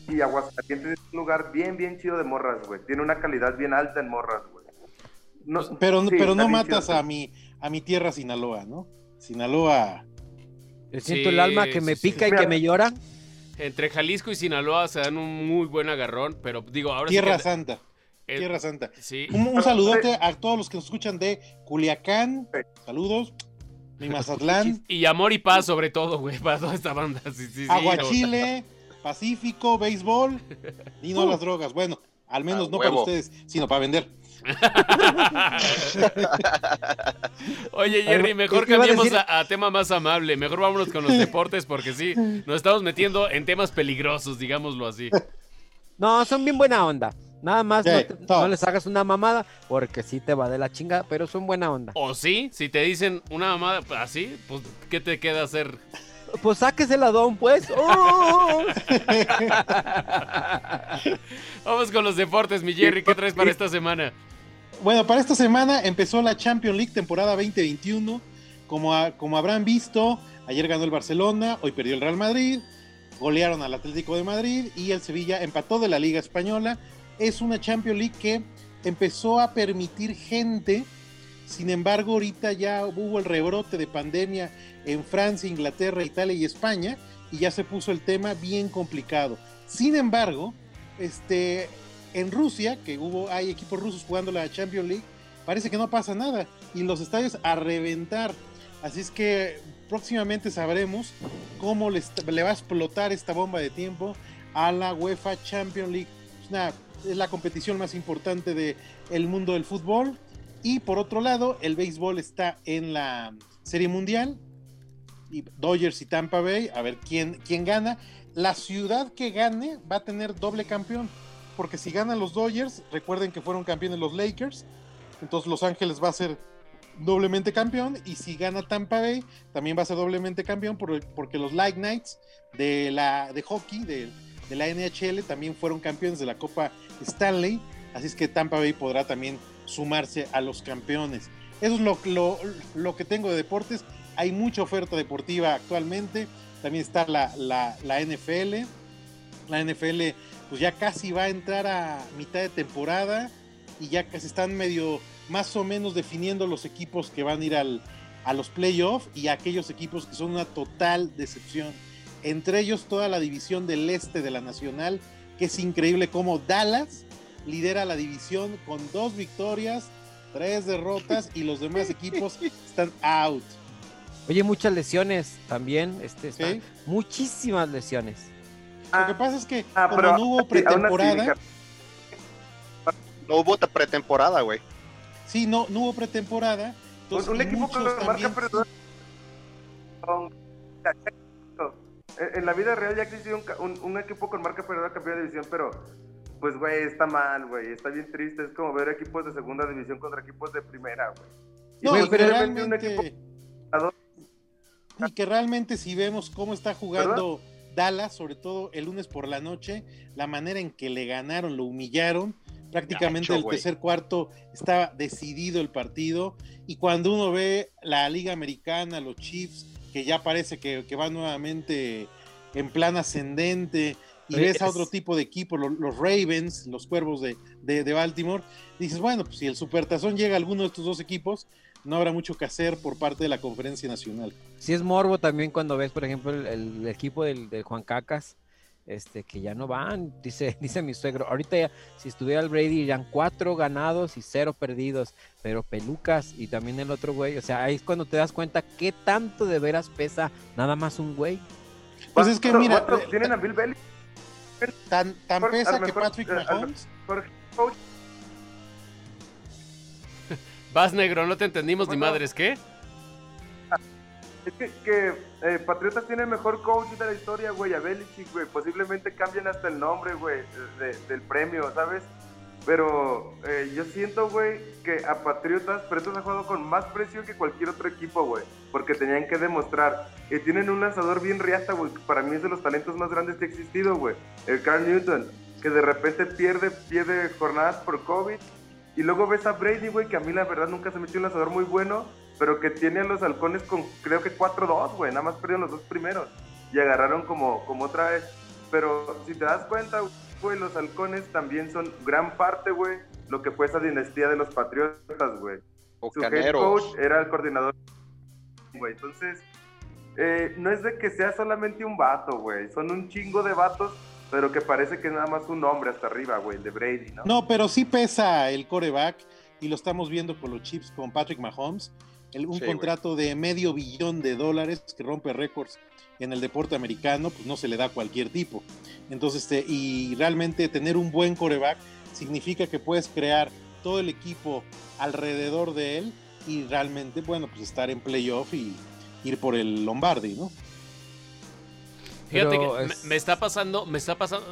y Aguascalientes es un lugar bien, bien chido de morras, güey. Tiene una calidad bien alta en morras, güey. No, Pero, sí, pero no matas chido. a mi, a mi tierra Sinaloa, ¿no? Sinaloa. Yo siento el alma que me sí, sí. pica y que me llora. Entre Jalisco y Sinaloa se dan un muy buen agarrón, pero digo, ahora Tierra sí que... Santa. eh, Tierra Santa. Sí. Un, un saludote a todos los que nos escuchan de Culiacán. Saludos. Mi Mazatlán. Y amor y paz sobre todo, güey, para toda esta banda. Sí, sí, sí, no. Aguachile, Pacífico, béisbol y no las drogas. Bueno, al menos no para ustedes, sino para vender. Oye, Jerry, mejor ¿qué iba a cambiemos decir? a, a tema más amable. Mejor vámonos con los deportes porque sí, nos estamos metiendo en temas peligrosos, digámoslo así. No, son bien buena onda. Nada más Sí, no, te- no les hagas una mamada porque sí te va de la chinga, pero son buena onda. O sí, si te dicen una mamada así, pues, ¿qué te queda hacer? Pues sáquese la don, pues. ¡Oh! Vamos con los deportes, mi Jerry, ¿qué traes para esta semana? Bueno, para esta semana empezó la Champions League temporada 2021. Como, a- como habrán visto, ayer ganó el Barcelona, hoy perdió el Real Madrid. golearon al Atlético de Madrid y el Sevilla empató de la Liga Española. Es una Champions League que empezó a permitir gente, sin embargo ahorita ya hubo el rebrote de pandemia en Francia, Inglaterra, Italia y España y ya se puso el tema bien complicado. Sin embargo, este, en Rusia, que hubo, hay equipos rusos jugando la Champions League, parece que no pasa nada y los estadios a reventar. Así es que próximamente sabremos cómo le, va a explotar esta bomba de tiempo a la UEFA Champions League. Es, una, es la competición más importante del el mundo del fútbol. Y por otro lado, el béisbol está en la Serie Mundial. Y Dodgers y Tampa Bay, a ver quién, quién gana. La ciudad que gane va a tener doble campeón. Porque si ganan los Dodgers, recuerden que fueron campeones los Lakers. Entonces Los Ángeles va a ser doblemente campeón y si gana Tampa Bay también va a ser doblemente campeón por- porque los Light Knights de la de hockey de, de la NHL también fueron campeones de la Copa Stanley así es que Tampa Bay podrá también sumarse a los campeones eso es lo, lo, lo que tengo de deportes hay mucha oferta deportiva actualmente también está la, la, la NFL la NFL pues ya casi va a entrar a mitad de temporada y ya se están medio más o menos definiendo los equipos que van a ir al, a los playoffs y aquellos equipos que son una total decepción. Entre ellos toda la división del este de la Nacional, que es increíble como Dallas lidera la división con dos victorias, tres derrotas y los demás equipos están out. Oye, muchas lesiones también, este, muchísimas lesiones. Lo que pasa es que Ah, como pero no hubo pretemporada, No hubo pretemporada, güey. sí, no, no hubo pretemporada. Un, entonces un equipo con la marca perdedora. con- En en la vida real ya existió un, ca- un, un equipo con marca perdedora campeón de división, pero pues, güey, está mal, güey. Está bien triste. Es como ver equipos de segunda división contra equipos de primera, güey. No, y que posiblemente un realmente, equipo. Y que realmente si vemos cómo está jugando Dallas, sobre todo el lunes por la noche, la manera en que le ganaron, lo humillaron, prácticamente Gacho, el tercer cuarto estaba decidido el partido, y cuando uno ve la Liga Americana, los Chiefs, que ya parece que, que van nuevamente en plan ascendente, y Oye, ves a es- otro tipo de equipo, lo- los, Ravens, los Cuervos de, de- de Baltimore, dices, bueno, pues si el Supertazón llega a alguno de estos dos equipos, no habrá mucho que hacer por parte de la Conferencia Nacional. Si es morbo también cuando ves, por ejemplo, el, el equipo del, del Juan Cacas, este, que ya no van, dice, dice mi suegro. Ahorita ya, si estuviera el Brady, irían cuatro ganados y cero perdidos, pero pelucas y también el otro güey. O sea, ahí es cuando te das cuenta qué tanto de veras pesa nada más un güey. Pues es que mira, eh, tienen a Bill Belichick, Tan, pesa que Patrick eh, Mahomes. Jorge Vas negro, no te entendimos ni Bueno. madres, ¿qué? Es que, que eh, Patriotas tiene el mejor coach de la historia, güey, a Belichick, güey. Posiblemente cambien hasta el nombre, güey, de- del premio, ¿sabes? Pero eh, yo siento, güey, que a Patriotas, Patriotas ha jugado con más presión que cualquier otro equipo, güey. Porque tenían que demostrar. que tienen un lanzador bien riata, güey. Para mí es de los talentos más grandes que ha existido, güey. El Carl Newton, que de repente pierde, pierde jornadas por COVID. Y luego ves a Brady, güey, que a mí la verdad nunca se me echó un lanzador muy bueno, pero que tiene a los halcones con creo que 4-2, güey. Nada más perdieron los dos primeros. Y agarraron como, como otra vez. Pero si te das cuenta, güey, los halcones también son gran parte, güey, lo que fue esa dinastía de los patriotas, güey. Su head coach era el coordinador. Güey, entonces, eh, no es de que sea solamente un vato, güey. Son un chingo de vatos, pero que parece que es nada más un hombre hasta arriba, güey, el de Brady, ¿no? No, pero sí pesa el coreback y lo estamos viendo con los Chips con Patrick Mahomes. El- un Sí, contrato de medio billón de dólares que rompe récords en el deporte americano, pues no se le da a cualquier tipo. Entonces, este, y realmente tener un buen coreback significa que puedes crear todo el equipo alrededor de él y realmente, bueno, pues estar en playoff y ir por el Lombardi, ¿no? Fíjate que me- es- me, está pasando, me está pasando.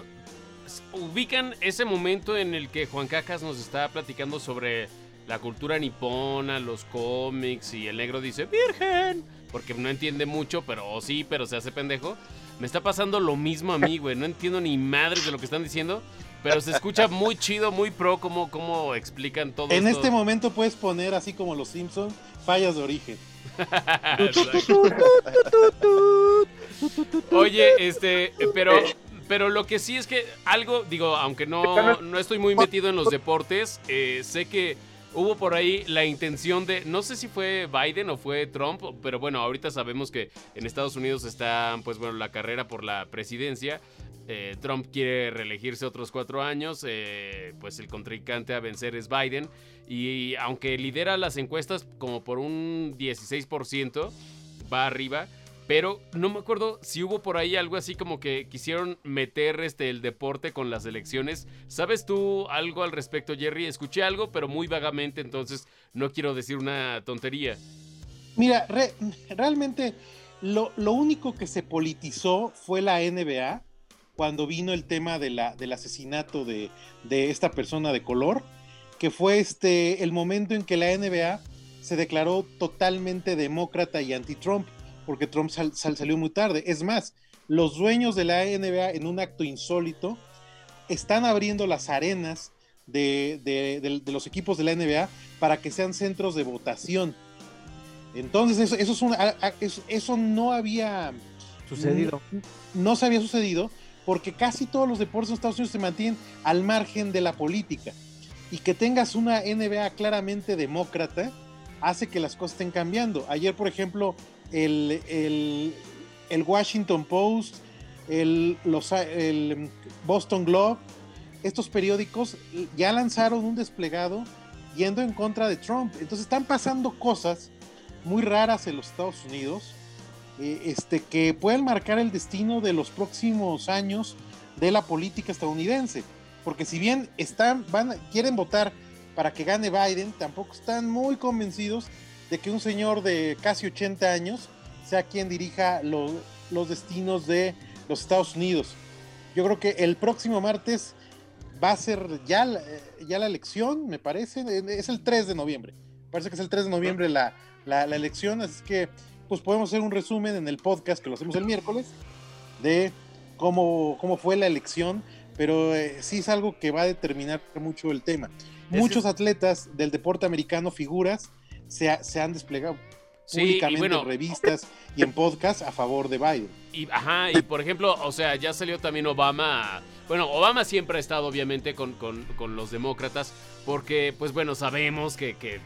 Ubican ese momento en el que Juan Cacas nos está platicando sobre la cultura nipona, los cómics y el negro dice virgen, porque no entiende mucho, pero o sí, pero se hace pendejo. Me está pasando lo mismo a mí, güey. No entiendo ni madres de lo que están diciendo, pero se escucha muy chido, muy pro cómo, cómo explican todo En esto. este momento puedes poner, así como los Simpsons, fallas de origen. Oye, este, pero, pero lo que sí es que algo, digo, aunque no, no estoy muy metido en los deportes, eh, sé que hubo por ahí la intención de, no sé si fue Biden o fue Trump, pero bueno, ahorita sabemos que en Estados Unidos está, pues bueno, la carrera por la presidencia. Eh, Trump quiere reelegirse otros cuatro años, eh, pues el contrincante a vencer es Biden. Y aunque lidera las encuestas como por un 16%, va arriba. Pero no me acuerdo si hubo por ahí algo así como que quisieron meter este, el deporte con las elecciones. ¿Sabes tú algo al respecto, Jerry? Escuché algo, pero muy vagamente, entonces no quiero decir una tontería. Mira, realmente lo, único que se politizó fue la NBA cuando vino el tema de la, del asesinato de, de esta persona de color, que fue este, el momento en que la NBA se declaró totalmente demócrata y anti-Trump porque Trump salió muy tarde. Es más, los dueños de la NBA en un acto insólito están abriendo las arenas de, los equipos de la NBA para que sean centros de votación. Entonces, eso, eso, es una, eso, no había sucedido. No, se había sucedido porque casi todos los deportes en Estados Unidos se mantienen al margen de la política. Y que tengas una NBA claramente demócrata hace que las cosas estén cambiando. Ayer, por ejemplo, el, Washington Post, el, los, el Boston Globe, estos periódicos ya lanzaron un desplegado yendo en contra de Trump. Entonces están pasando cosas muy raras en los Estados Unidos eh, este, que pueden marcar el destino de los próximos años de la política estadounidense. Porque si bien están, van, quieren votar para que gane Biden, tampoco están muy convencidos de que un señor de casi 80 años sea quien dirija los destinos de los Estados Unidos. Yo creo que el próximo martes va a ser ya, ya la elección, me parece, es el 3 de noviembre. Parece que es el 3 de noviembre la, la, elección, así que pues podemos hacer un resumen en el podcast que lo hacemos el miércoles de cómo, cómo fue la elección, pero eh, sí es algo que va a determinar mucho el tema. Muchos atletas del deporte americano, figuras, se, han desplegado públicamente en revistas y en podcast a favor de Biden. Y, ajá, y por ejemplo, o sea, ya salió también Obama. Bueno, Obama siempre ha estado obviamente con, con, los demócratas, porque pues bueno, sabemos que, que,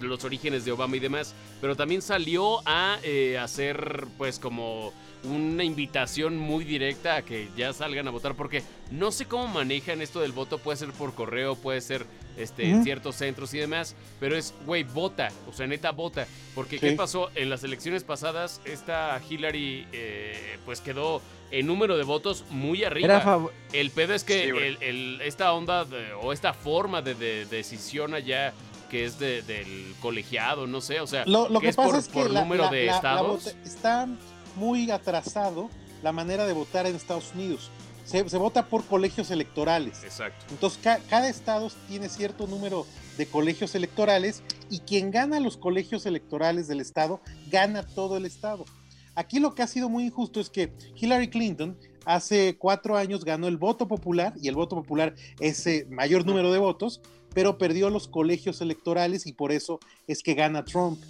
los orígenes de Obama y demás, pero también salió a eh, hacer pues como una invitación muy directa a que ya salgan a votar, porque no sé cómo manejan esto del voto, puede ser por correo, puede ser este, en ciertos centros y demás, pero es, güey, vota, o sea, neta, vota, porque ¿qué pasó? En las elecciones pasadas, esta Hillary, eh, pues quedó en número de votos muy arriba. el pedo es que esta onda o esta forma de, decisión allá que es del colegiado, no sé, o sea, lo, que, es pasa por, es que número de estados. está muy atrasado la manera de votar en Estados Unidos se, vota por colegios electorales. Exacto. Entonces, cada estado tiene cierto número de colegios electorales y quien gana los colegios electorales del estado, gana todo el estado. Aquí lo que ha sido muy injusto es que Hillary Clinton hace cuatro años ganó el voto popular y el voto popular es el mayor número de votos, pero perdió los colegios electorales y por eso es que gana Trump.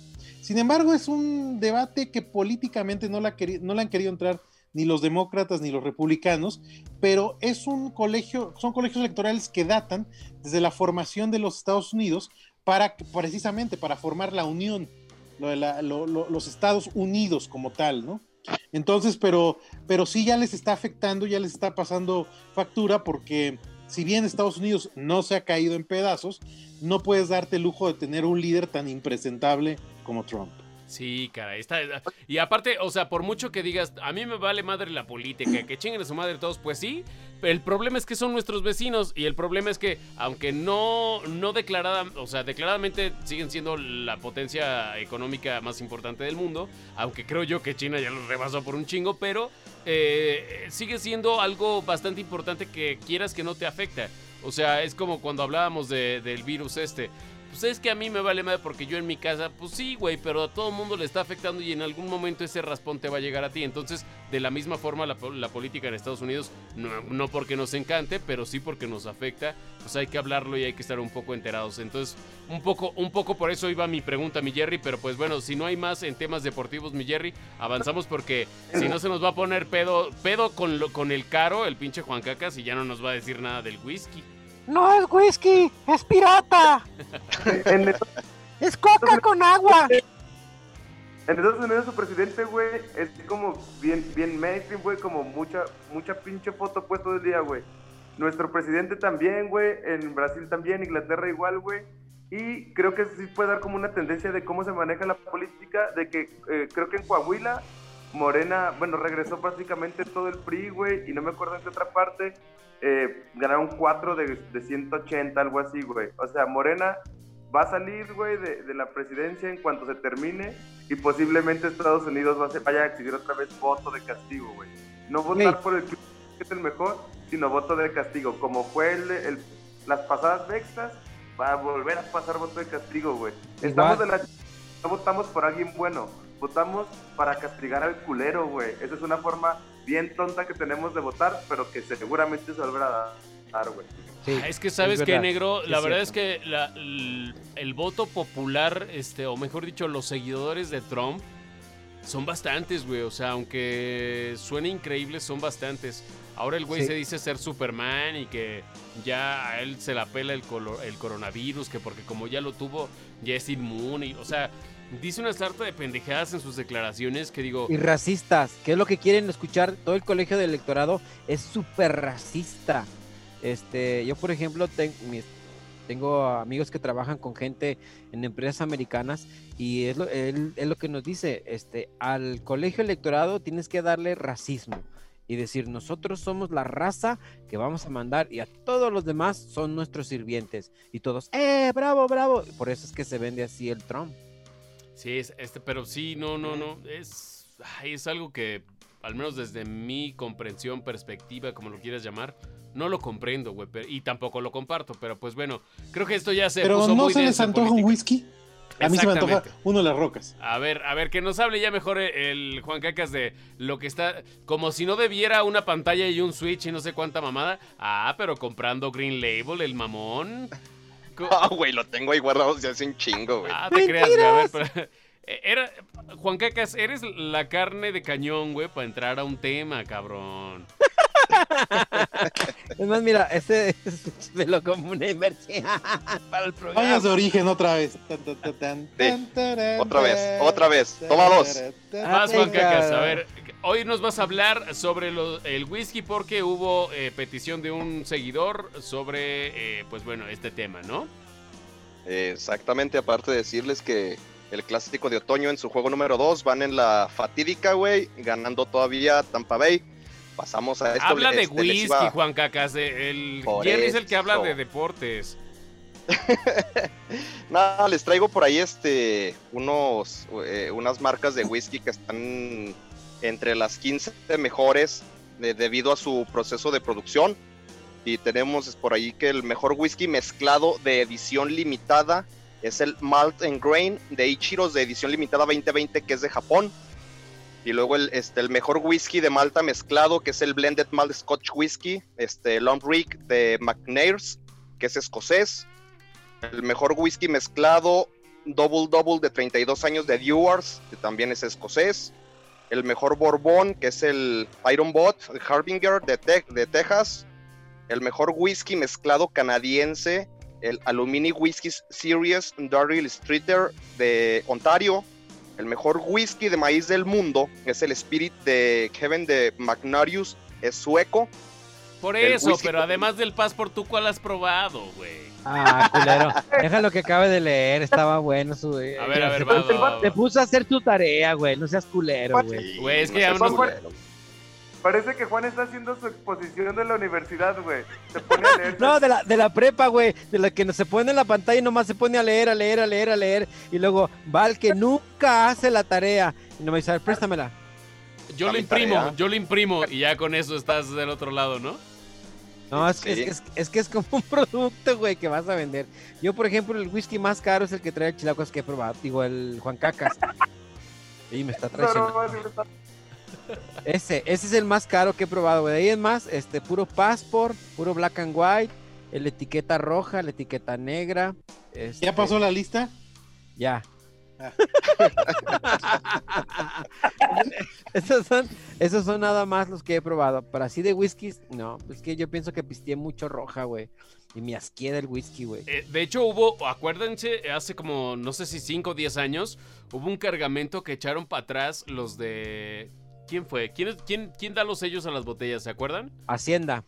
Sin embargo, es un debate que políticamente no la, no la han querido entrar ni los demócratas ni los republicanos, pero es un colegio, son colegios electorales que datan desde la formación de los Estados Unidos para precisamente para formar la unión, los Estados Unidos como tal, ¿no? Entonces, pero, pero sí ya les está afectando, ya les está pasando factura porque si bien Estados Unidos no se ha caído en pedazos, no puedes darte el lujo de tener un líder tan impresentable como Trump. Sí, cara, está. Y aparte, o sea, por mucho que digas, a mí me vale madre la política, que chinguen a su madre todos, pues sí. Pero el problema es que son nuestros vecinos. Y el problema es que, aunque no, no declarada, o sea, declaradamente siguen siendo la potencia económica más importante del mundo. Aunque creo yo que China ya los rebasó por un chingo, pero eh, sigue siendo algo bastante importante que quieras que no te afecta. O sea, es como cuando hablábamos del virus este pues es que a mí me vale madre porque yo en mi casa, pues sí, güey, pero a todo mundo le está afectando y en algún momento ese raspón te va a llegar a ti. Entonces, de la misma forma, la, po- la política en Estados Unidos, no, porque nos encante, pero sí porque nos afecta, pues hay que hablarlo y hay que estar un poco enterados. Entonces, un poco, un poco por eso iba mi pregunta, mi Jerry, pero pues bueno, si no hay más en temas deportivos, mi Jerry, avanzamos porque si no se nos va a poner pedo, pedo con, con el caro, el pinche Juan Cacas, y ya no nos va a decir nada del whisky. No es whisky, es pirata. En, Es coca con agua. en Estados Unidos su presidente, güey, es como bien, bien mainstream, güey, como mucha, mucha pinche foto puesta todo el día, güey. Nuestro presidente también, güey, en Brasil también, Inglaterra igual, güey. Y creo que sí puede dar como una tendencia de cómo se maneja la política, de que eh, creo que en Coahuila, Morena, bueno, regresó básicamente todo el PRI, güey, y no me acuerdo en qué otra parte, eh, ganaron 4 de, de 180, algo así, güey. O sea, Morena va a salir, güey, de, de la presidencia en cuanto se termine y posiblemente Estados Unidos va a ser- vaya a exigir otra vez voto de castigo, güey. No votar por el que es el mejor, sino voto de castigo. Como fue el, el- las pasadas vextas, va a volver a pasar voto de castigo, güey. Estamos de la... No votamos por alguien bueno, votamos para castigar al culero, güey. Esa es una forma bien tonta que tenemos de votar, pero que seguramente se volverá a dar, güey. Sí, Ah, es que sabes es que negro, la es verdad es que la- el, el voto popular, este, o mejor dicho, los seguidores de Trump son bastantes, güey. O sea, aunque suene increíble, son bastantes. Ahora el güey Sí. se dice ser Superman y que ya a él se la pela el, colo- el coronavirus, que porque como ya lo tuvo, ya es inmune. y- o sea, dice una sarta de pendejadas en sus declaraciones que digo, Y racistas, que es lo que quieren escuchar todo el colegio del electorado, es súper racista. Este, yo por ejemplo tengo amigos que trabajan con gente en empresas americanas y es lo, es lo que nos dice, este, al colegio electorado tienes que darle racismo y decir nosotros somos la raza que vamos a mandar y a todos los demás son nuestros sirvientes y todos, eh, bravo, bravo. Por eso es que se vende así el Trump. Sí, es, este, pero sí, no, no, no. Es, ay, es algo que, al menos desde mi comprensión, perspectiva, como lo quieras llamar, no lo comprendo, güey. Y tampoco lo comparto, pero pues bueno, creo que esto ya se Pero puso no muy se les antoja un whisky. A mí se me antoja uno de las rocas. A ver, a ver, que nos hable ya mejor el Juan Cacas de lo que está. Como si no debiera una pantalla y un switch y no sé cuánta mamada. Ah, pero comprando Green Label, el mamón. Ah, güey, lo tengo ahí guardado desde hace un chingo, güey. Ah, te creas, güey. A ver, pero- eh, Era, Juan Cacas, eres la carne de cañón, güey, para entrar a un tema, cabrón. Es más, mira, ese, ese me lo como una inversión para el programa. Vayas de origen otra vez. Tan, tan, tan, tan, Sí. tan, tarán, Otra vez, otra vez. Toma dos. Vas, Juan. Cacas, a ver. Hoy nos vas a hablar sobre lo- el whisky porque hubo eh, petición de un seguidor sobre, eh, pues bueno, este tema, ¿no? Exactamente, aparte de decirles que el clásico de otoño en su juego número 2 van en la fatídica, güey, ganando todavía Tampa Bay. Pasamos a esto. Habla de este, whisky, iba- Juan Cacas. El Jerry es el que habla de deportes. Nada, les traigo por ahí este unos eh, unas marcas de whisky que están entre las 15 mejores de- debido a su proceso de producción. Y tenemos por ahí que el mejor whisky mezclado de edición limitada es el Malt and Grain de Ichiros de edición limitada 2020 que es de Japón. Y luego el, este, el mejor whisky de Malta mezclado que es el Blended Malt Scotch Whisky, este Long Rick de McNairs que es escocés el mejor whisky mezclado Double Double de 32 años de Dewars, que también es escocés. El mejor Bourbon, que es el Iron Bot Harbinger de, Te- de Texas. El mejor whisky mezclado canadiense, el Alumini Whisky Series Daryl Streeter de Ontario. El mejor whisky de maíz del mundo es el Spirit de Kevin de Magnarius, es sueco. Por eso, pero además del Passport, ¿tú cuál has probado, güey? Ah, culero. Deja lo que acabe de leer, estaba bueno su. A ver, a ver, va, va, va, va. Te puso a hacer tu tarea, güey. No seas culero, güey. Güey, es que no ya seas nos- culero. Parece que Juan está haciendo su exposición de la universidad, güey. Se pone a leer. No, de la, de la prepa, güey. De la que no se pone en la pantalla y nomás se pone a leer, a leer, a leer, a leer. Y luego va el que nunca hace la tarea. Y no me dice, a ver, préstamela. Yo lo imprimo, tarea. yo lo imprimo y ya con eso estás del otro lado, ¿no? No, es que, Sí. es, que es, es que es como un producto, güey, que vas a vender. Yo, por ejemplo, el whisky más caro es el que trae chilacos que he probado. Digo, el Juan Cacas. Y me está traicionando. No, no, no, Ese, ese es el más caro que he probado, güey. De ahí es más, este, puro passport, puro black and white, la etiqueta roja, la etiqueta negra. este, ¿Ya pasó la lista? Ya. Esos, son, esos son nada más los que he probado. Pero así de whiskies, no. Es que yo pienso que pisteé mucho roja, güey. Y me asqué del whisky, güey. Eh, de hecho, hubo, acuérdense, hace como, no sé si 5 o 10 años, hubo un cargamento que echaron para atrás los de... ¿Quién fue? ¿Quién, quién, ¿Quién da los sellos a las botellas? ¿Se acuerdan? Hacienda.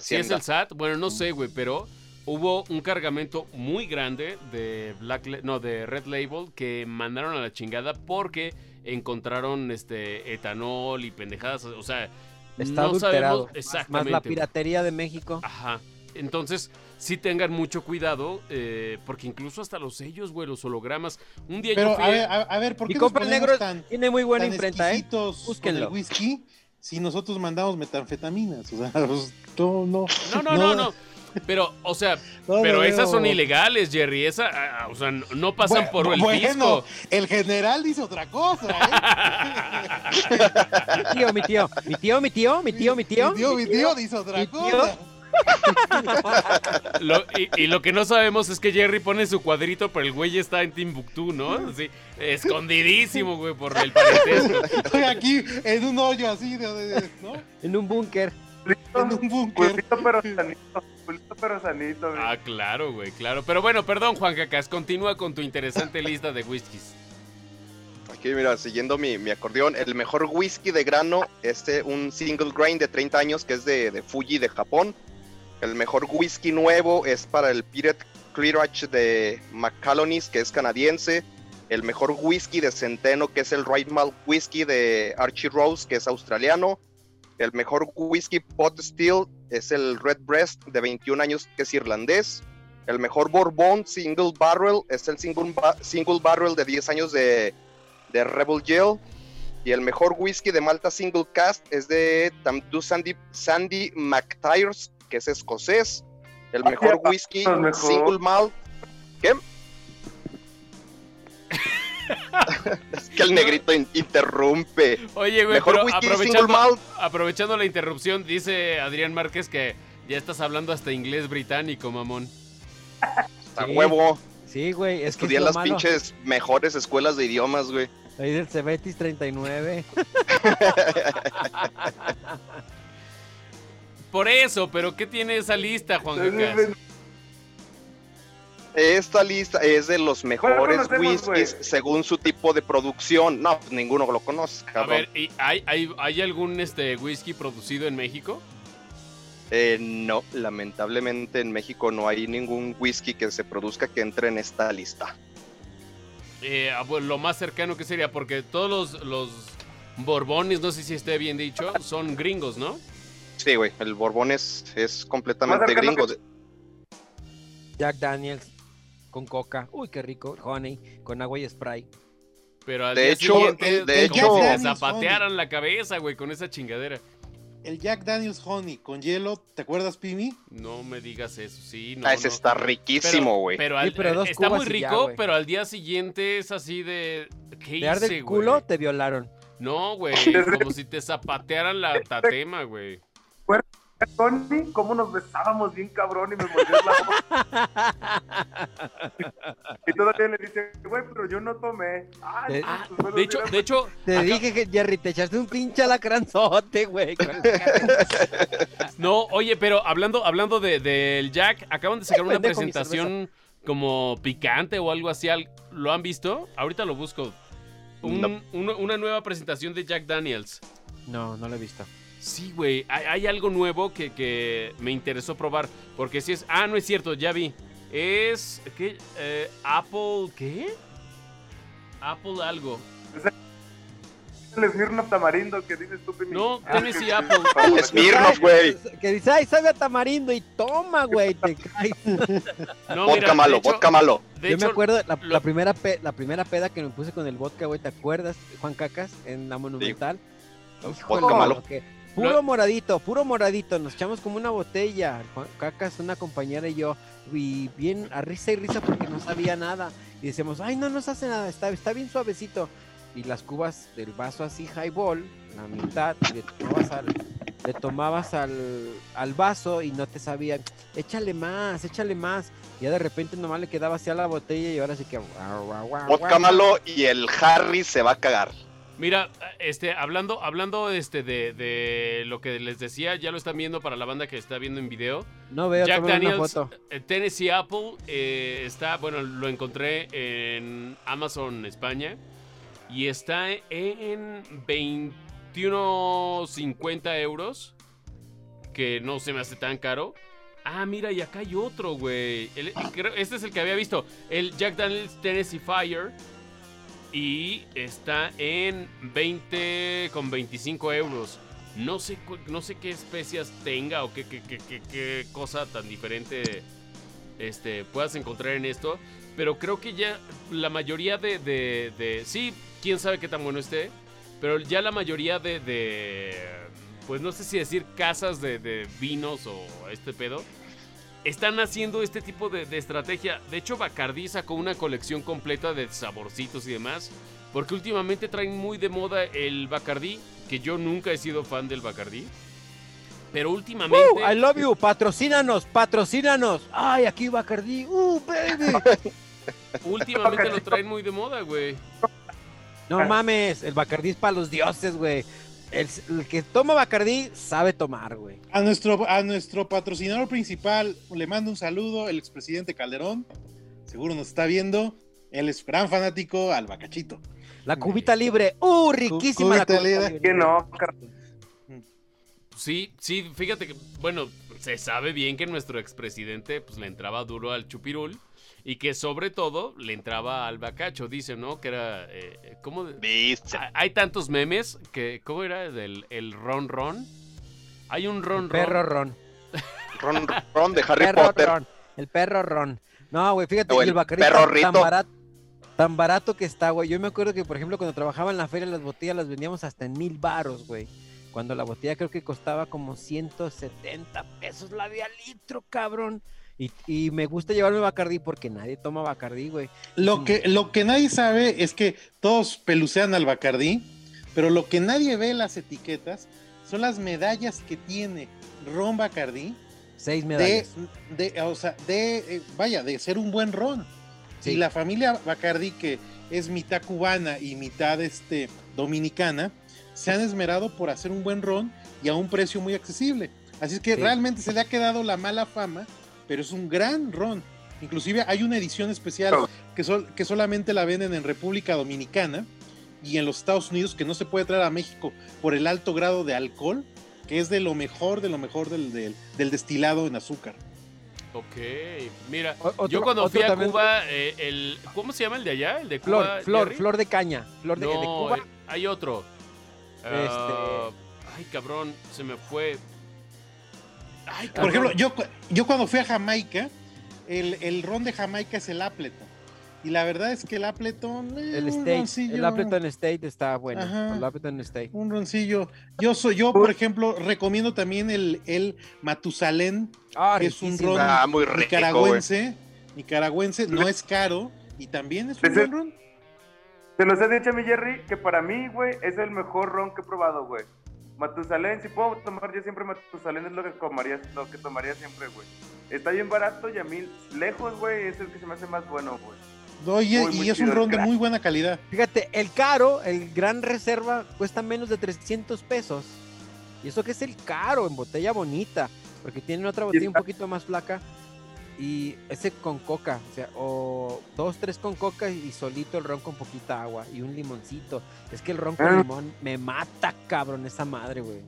Si es Hacienda. el SAT, bueno, no sé, güey, pero hubo un cargamento muy grande de Black, La- no, de Red Label que mandaron a la chingada porque encontraron este etanol y pendejadas, o sea, Está no adulterado. sabemos exactamente. Más la piratería de México. Ajá. Entonces, sí tengan mucho cuidado, eh, porque incluso hasta los sellos, güey, los hologramas. Un día Pero yo fui. a ver, a, a ver, ¿por qué nos negro tan, tiene muy buena imprenta, ¿eh? Búsquenlo. el whisky si nosotros mandamos metanfetaminas? O sea, pues, no, no. No, no, no, no. Pero, o sea, no pero esas son ilegales, Jerry. Esa, ah, o sea, no- pasan Bueno, por el bueno, fisco. el general dice otra cosa, ¿eh? Mi tío, mi tío, mi tío, mi tío, mi tío, mi tío. Mi tío, mi tío dice otra mi tío. cosa. Lo- y, y lo que no sabemos es que Jerry pone su cuadrito, pero el güey está en Timbuktu, ¿no? Así, escondidísimo, güey, por el parentesco. Estoy aquí en un hoyo así, de, de- de- ¿no? En un búnker. En un búnker. Culito pero sanito, culito pero sanito, güey. Ah, claro, güey, claro. Pero bueno, perdón, Juan Cacas, continúa con tu interesante lista de whiskies. Aquí, mira, siguiendo mi, mi acordeón, el mejor whisky de grano, este, un single grain de 30 años que es de, de Fuji de Japón. El mejor whisky nuevo es para el Pirate Clearage de Macallonis, que es canadiense. El mejor whisky de centeno, que es el Right Malt Whisky de Archie Rose, que es australiano. El mejor whisky pot still es el Red Breast de 21 años, que es irlandés. El mejor Bourbon Single Barrel es el Single, ba- single Barrel de 10 años de, de Rebel Gel. Y el mejor whisky de Malta Single Cast es de Tamdu Sandy, Sandy McTyres, que es escocés. El Ah, mejor whisky mejor. Single Malt. ¿Qué? Es que el negrito in- interrumpe. Oye, güey, Mejor pero whisky Single aprovechando, Malt. aprovechando la interrupción, dice Adrián Márquez que ya estás hablando hasta inglés británico, mamón. Sí. huevo. Sí, güey, es que Estudié es las malo. pinches mejores escuelas de idiomas, güey. Ahí del Cebetis 39. Por eso, pero ¿qué tiene esa lista, Juan Cacas? Esta lista es de los mejores whiskies según su tipo de producción. No, pues ninguno lo conoce, A ver, ¿y hay, hay, hay algún este whisky producido en México? Eh, no, lamentablemente en México no hay ningún whisky que se produzca que entre en esta lista. Eh, ah, lo más cercano que sería, porque todos los, los borbones, no sé si esté bien dicho, son gringos, ¿no? Sí, güey, el Borbón es, es completamente gringo. que- Jack Daniels con coca. Uy, qué rico. Honey, con agua y spray. Pero al De día hecho, siguiente, de como hecho- si zapatearan la cabeza, güey, con esa chingadera. El Jack Daniels Honey con hielo, ¿te acuerdas, Pimi? No me digas eso, sí, no. Ah, ese no. está riquísimo, güey. Pero, Sí, al- pero está muy ya, rico, pero al día siguiente es así de. ¿Qué ¿Te arde hice, el culo? Te violaron. No, güey, como si te zapatearan la tatema, güey. Tony, cómo nos besábamos bien cabrón y me mordió la boca. y todavía le dice, güey, pero yo no tomé. Ay, De- pues, pues, De hecho, de hecho, Te acá- dije que, Jerry, te echaste un pinche alacranzote, güey. no, oye, pero hablando, hablando de- del Jack, acaban de sacar una presentación como picante o algo así. al- ¿Lo han visto? Ahorita lo busco. Un- No. una, una nueva presentación de Jack Daniels. No, no lo he visto. Sí, güey, hay, hay algo nuevo que, que me interesó probar. Porque si es. Ah, no es cierto, ya vi. Es. ¿Qué? Eh, Apple. ¿Qué? Apple algo. el Smirnoff tamarindo que dices tú, Pimi. No, Ah, Tennessee que- Apple. El Smirnoff, güey. Que dice, ay, sabe a tamarindo y toma, güey, te caes. No, Vodka mira, malo, hecho- vodka malo. Yo hecho, me acuerdo la, lo- la primera pe- la primera peda que me puse con el vodka, güey, ¿te acuerdas, Juan Cacas? En la Monumental. Híjole, vodka malo. lo que, Puro Lo- moradito, puro moradito. Nos echamos como una botella. Cacas, una compañera y yo. Y bien a risa y risa porque no sabía nada. Y decíamos, ay, no nos hace nada, está, está bien suavecito. Y las cubas del vaso así, highball, la mitad, y le tomabas al, le tomabas al, al vaso y no te sabía, échale más, échale más. Y ya de repente nomás le quedaba así a la botella y ahora sí que. guau, guau, guau, Vodka malo y el Harry se va a cagar. Mira, este, hablando, hablando este, de, de lo que les decía, ya lo están viendo para la banda que está viendo en video. No veo, Jack tómale una Daniels, foto. eh, Tennessee Apple, eh, está, bueno, lo encontré en Amazon España y está en 21.50 euros, que no se me hace tan caro. Ah, mira, y acá hay otro, güey. Este es el que había visto, el Jack Daniels Tennessee Fire. Y está en 20 con 25 euros. No sé, no sé qué especias tenga o qué, qué, qué- qué- qué cosa tan diferente este, puedas encontrar en esto. Pero creo que ya la mayoría de, de- de- Sí, quién sabe qué tan bueno esté. Pero ya la mayoría de... de, pues no sé si decir casas de, de vinos o este pedo. Están haciendo este tipo de, de estrategia. De hecho, Bacardi sacó una colección completa de saborcitos y demás. Porque últimamente traen muy de moda el Bacardi. Que yo nunca he sido fan del Bacardi. Pero últimamente. Uh, I love you, patrocínanos, patrocínanos. Ay, aquí Bacardi. Uh, baby. Últimamente lo traen muy de moda, güey. No mames, el Bacardí es para los dioses, güey. El, el que toma Bacardí sabe tomar, güey. A nuestro, a nuestro patrocinador principal le mando un saludo, el expresidente Calderón. Seguro nos está viendo. Él es gran fanático al bacachito. La cubita libre. Uh, riquísima la cubita libre. Que no, Sí, sí, fíjate que, bueno, se sabe bien que nuestro expresidente pues le entraba duro al chupirul y que sobre todo le entraba al bacacho, dice, ¿no? Que era, eh, ¿cómo? de- Dice. Hay- tantos memes que, ¿cómo era? Del, el ron ron. Hay un ron El perro ron. ron. Ron, Ron de Harry perro Potter. ron. El perro ron. No, güey, fíjate, O el el perro tan, barato. Tan barato que está, güey. Yo me acuerdo que, por ejemplo, cuando trabajaba en la feria, las botellas las vendíamos hasta en mil baros, güey. Cuando la botella creo que costaba como 170 pesos la de al litro, cabrón. Y, y me gusta llevarme Bacardí porque nadie toma Bacardí, güey. Lo Sí. que, lo que nadie sabe es que todos pelucean al Bacardí, pero lo que nadie ve en las etiquetas son las medallas que tiene Ron Bacardí Seis medallas. de, o sea, de, eh, vaya, de ser un buen ron. Sí. Y la familia Bacardí, que es mitad cubana y mitad este, dominicana, se han esmerado por hacer un buen ron y a un precio muy accesible. Así es que Sí. realmente se le ha quedado la mala fama, pero es un gran ron. Inclusive hay una edición especial que, sol- que solamente la venden en República Dominicana y en los Estados Unidos que no se puede traer a México por el alto grado de alcohol, que es de lo mejor, de lo mejor del, del- del destilado en azúcar. Ok, mira, otro- yo cuando fui a también- Cuba, eh, el, ¿cómo se llama el de allá? ¿El de Flor, Cuba? flor, Jerry? flor de caña. Flor de, de No, Cuba. eh, hay otro. Este- Ah, ay, cabrón, se me fue. Ay, Por ejemplo, yo, yo cuando fui a Jamaica, el, el ron de Jamaica es el Appleton. Y la verdad es que el Appleton. eh, El un State, roncillo- el Appleton State está bueno. Ajá. El Appleton State. Un roncillo. Yo soy, yo, por ejemplo, recomiendo también el, el Matusalén, Ah, que es un ron Ah, muy rico, nicaragüense. Nicaragüense, no es caro y también es un buen ron. Se los he dicho a mi Jerry que para mí, güey, es el mejor ron que he probado, güey. Matusalén, si puedo tomar yo siempre Matusalén es lo que tomaría, lo que tomaría siempre, güey. Está bien barato y a mí lejos, güey, es el que se me hace más bueno, güey. Oye, Muy, muy y es un ron de muy buena calidad. Fíjate, el caro, el gran reserva, cuesta menos de 300 pesos. Y eso que es el caro, en botella bonita. Porque tienen otra botella un poquito más flaca. Y ese con coca, o sea, o dos, tres con coca y solito el ron con poquita agua y un limoncito. Es que el ron con Ah. limón me mata, cabrón, esa madre, güey.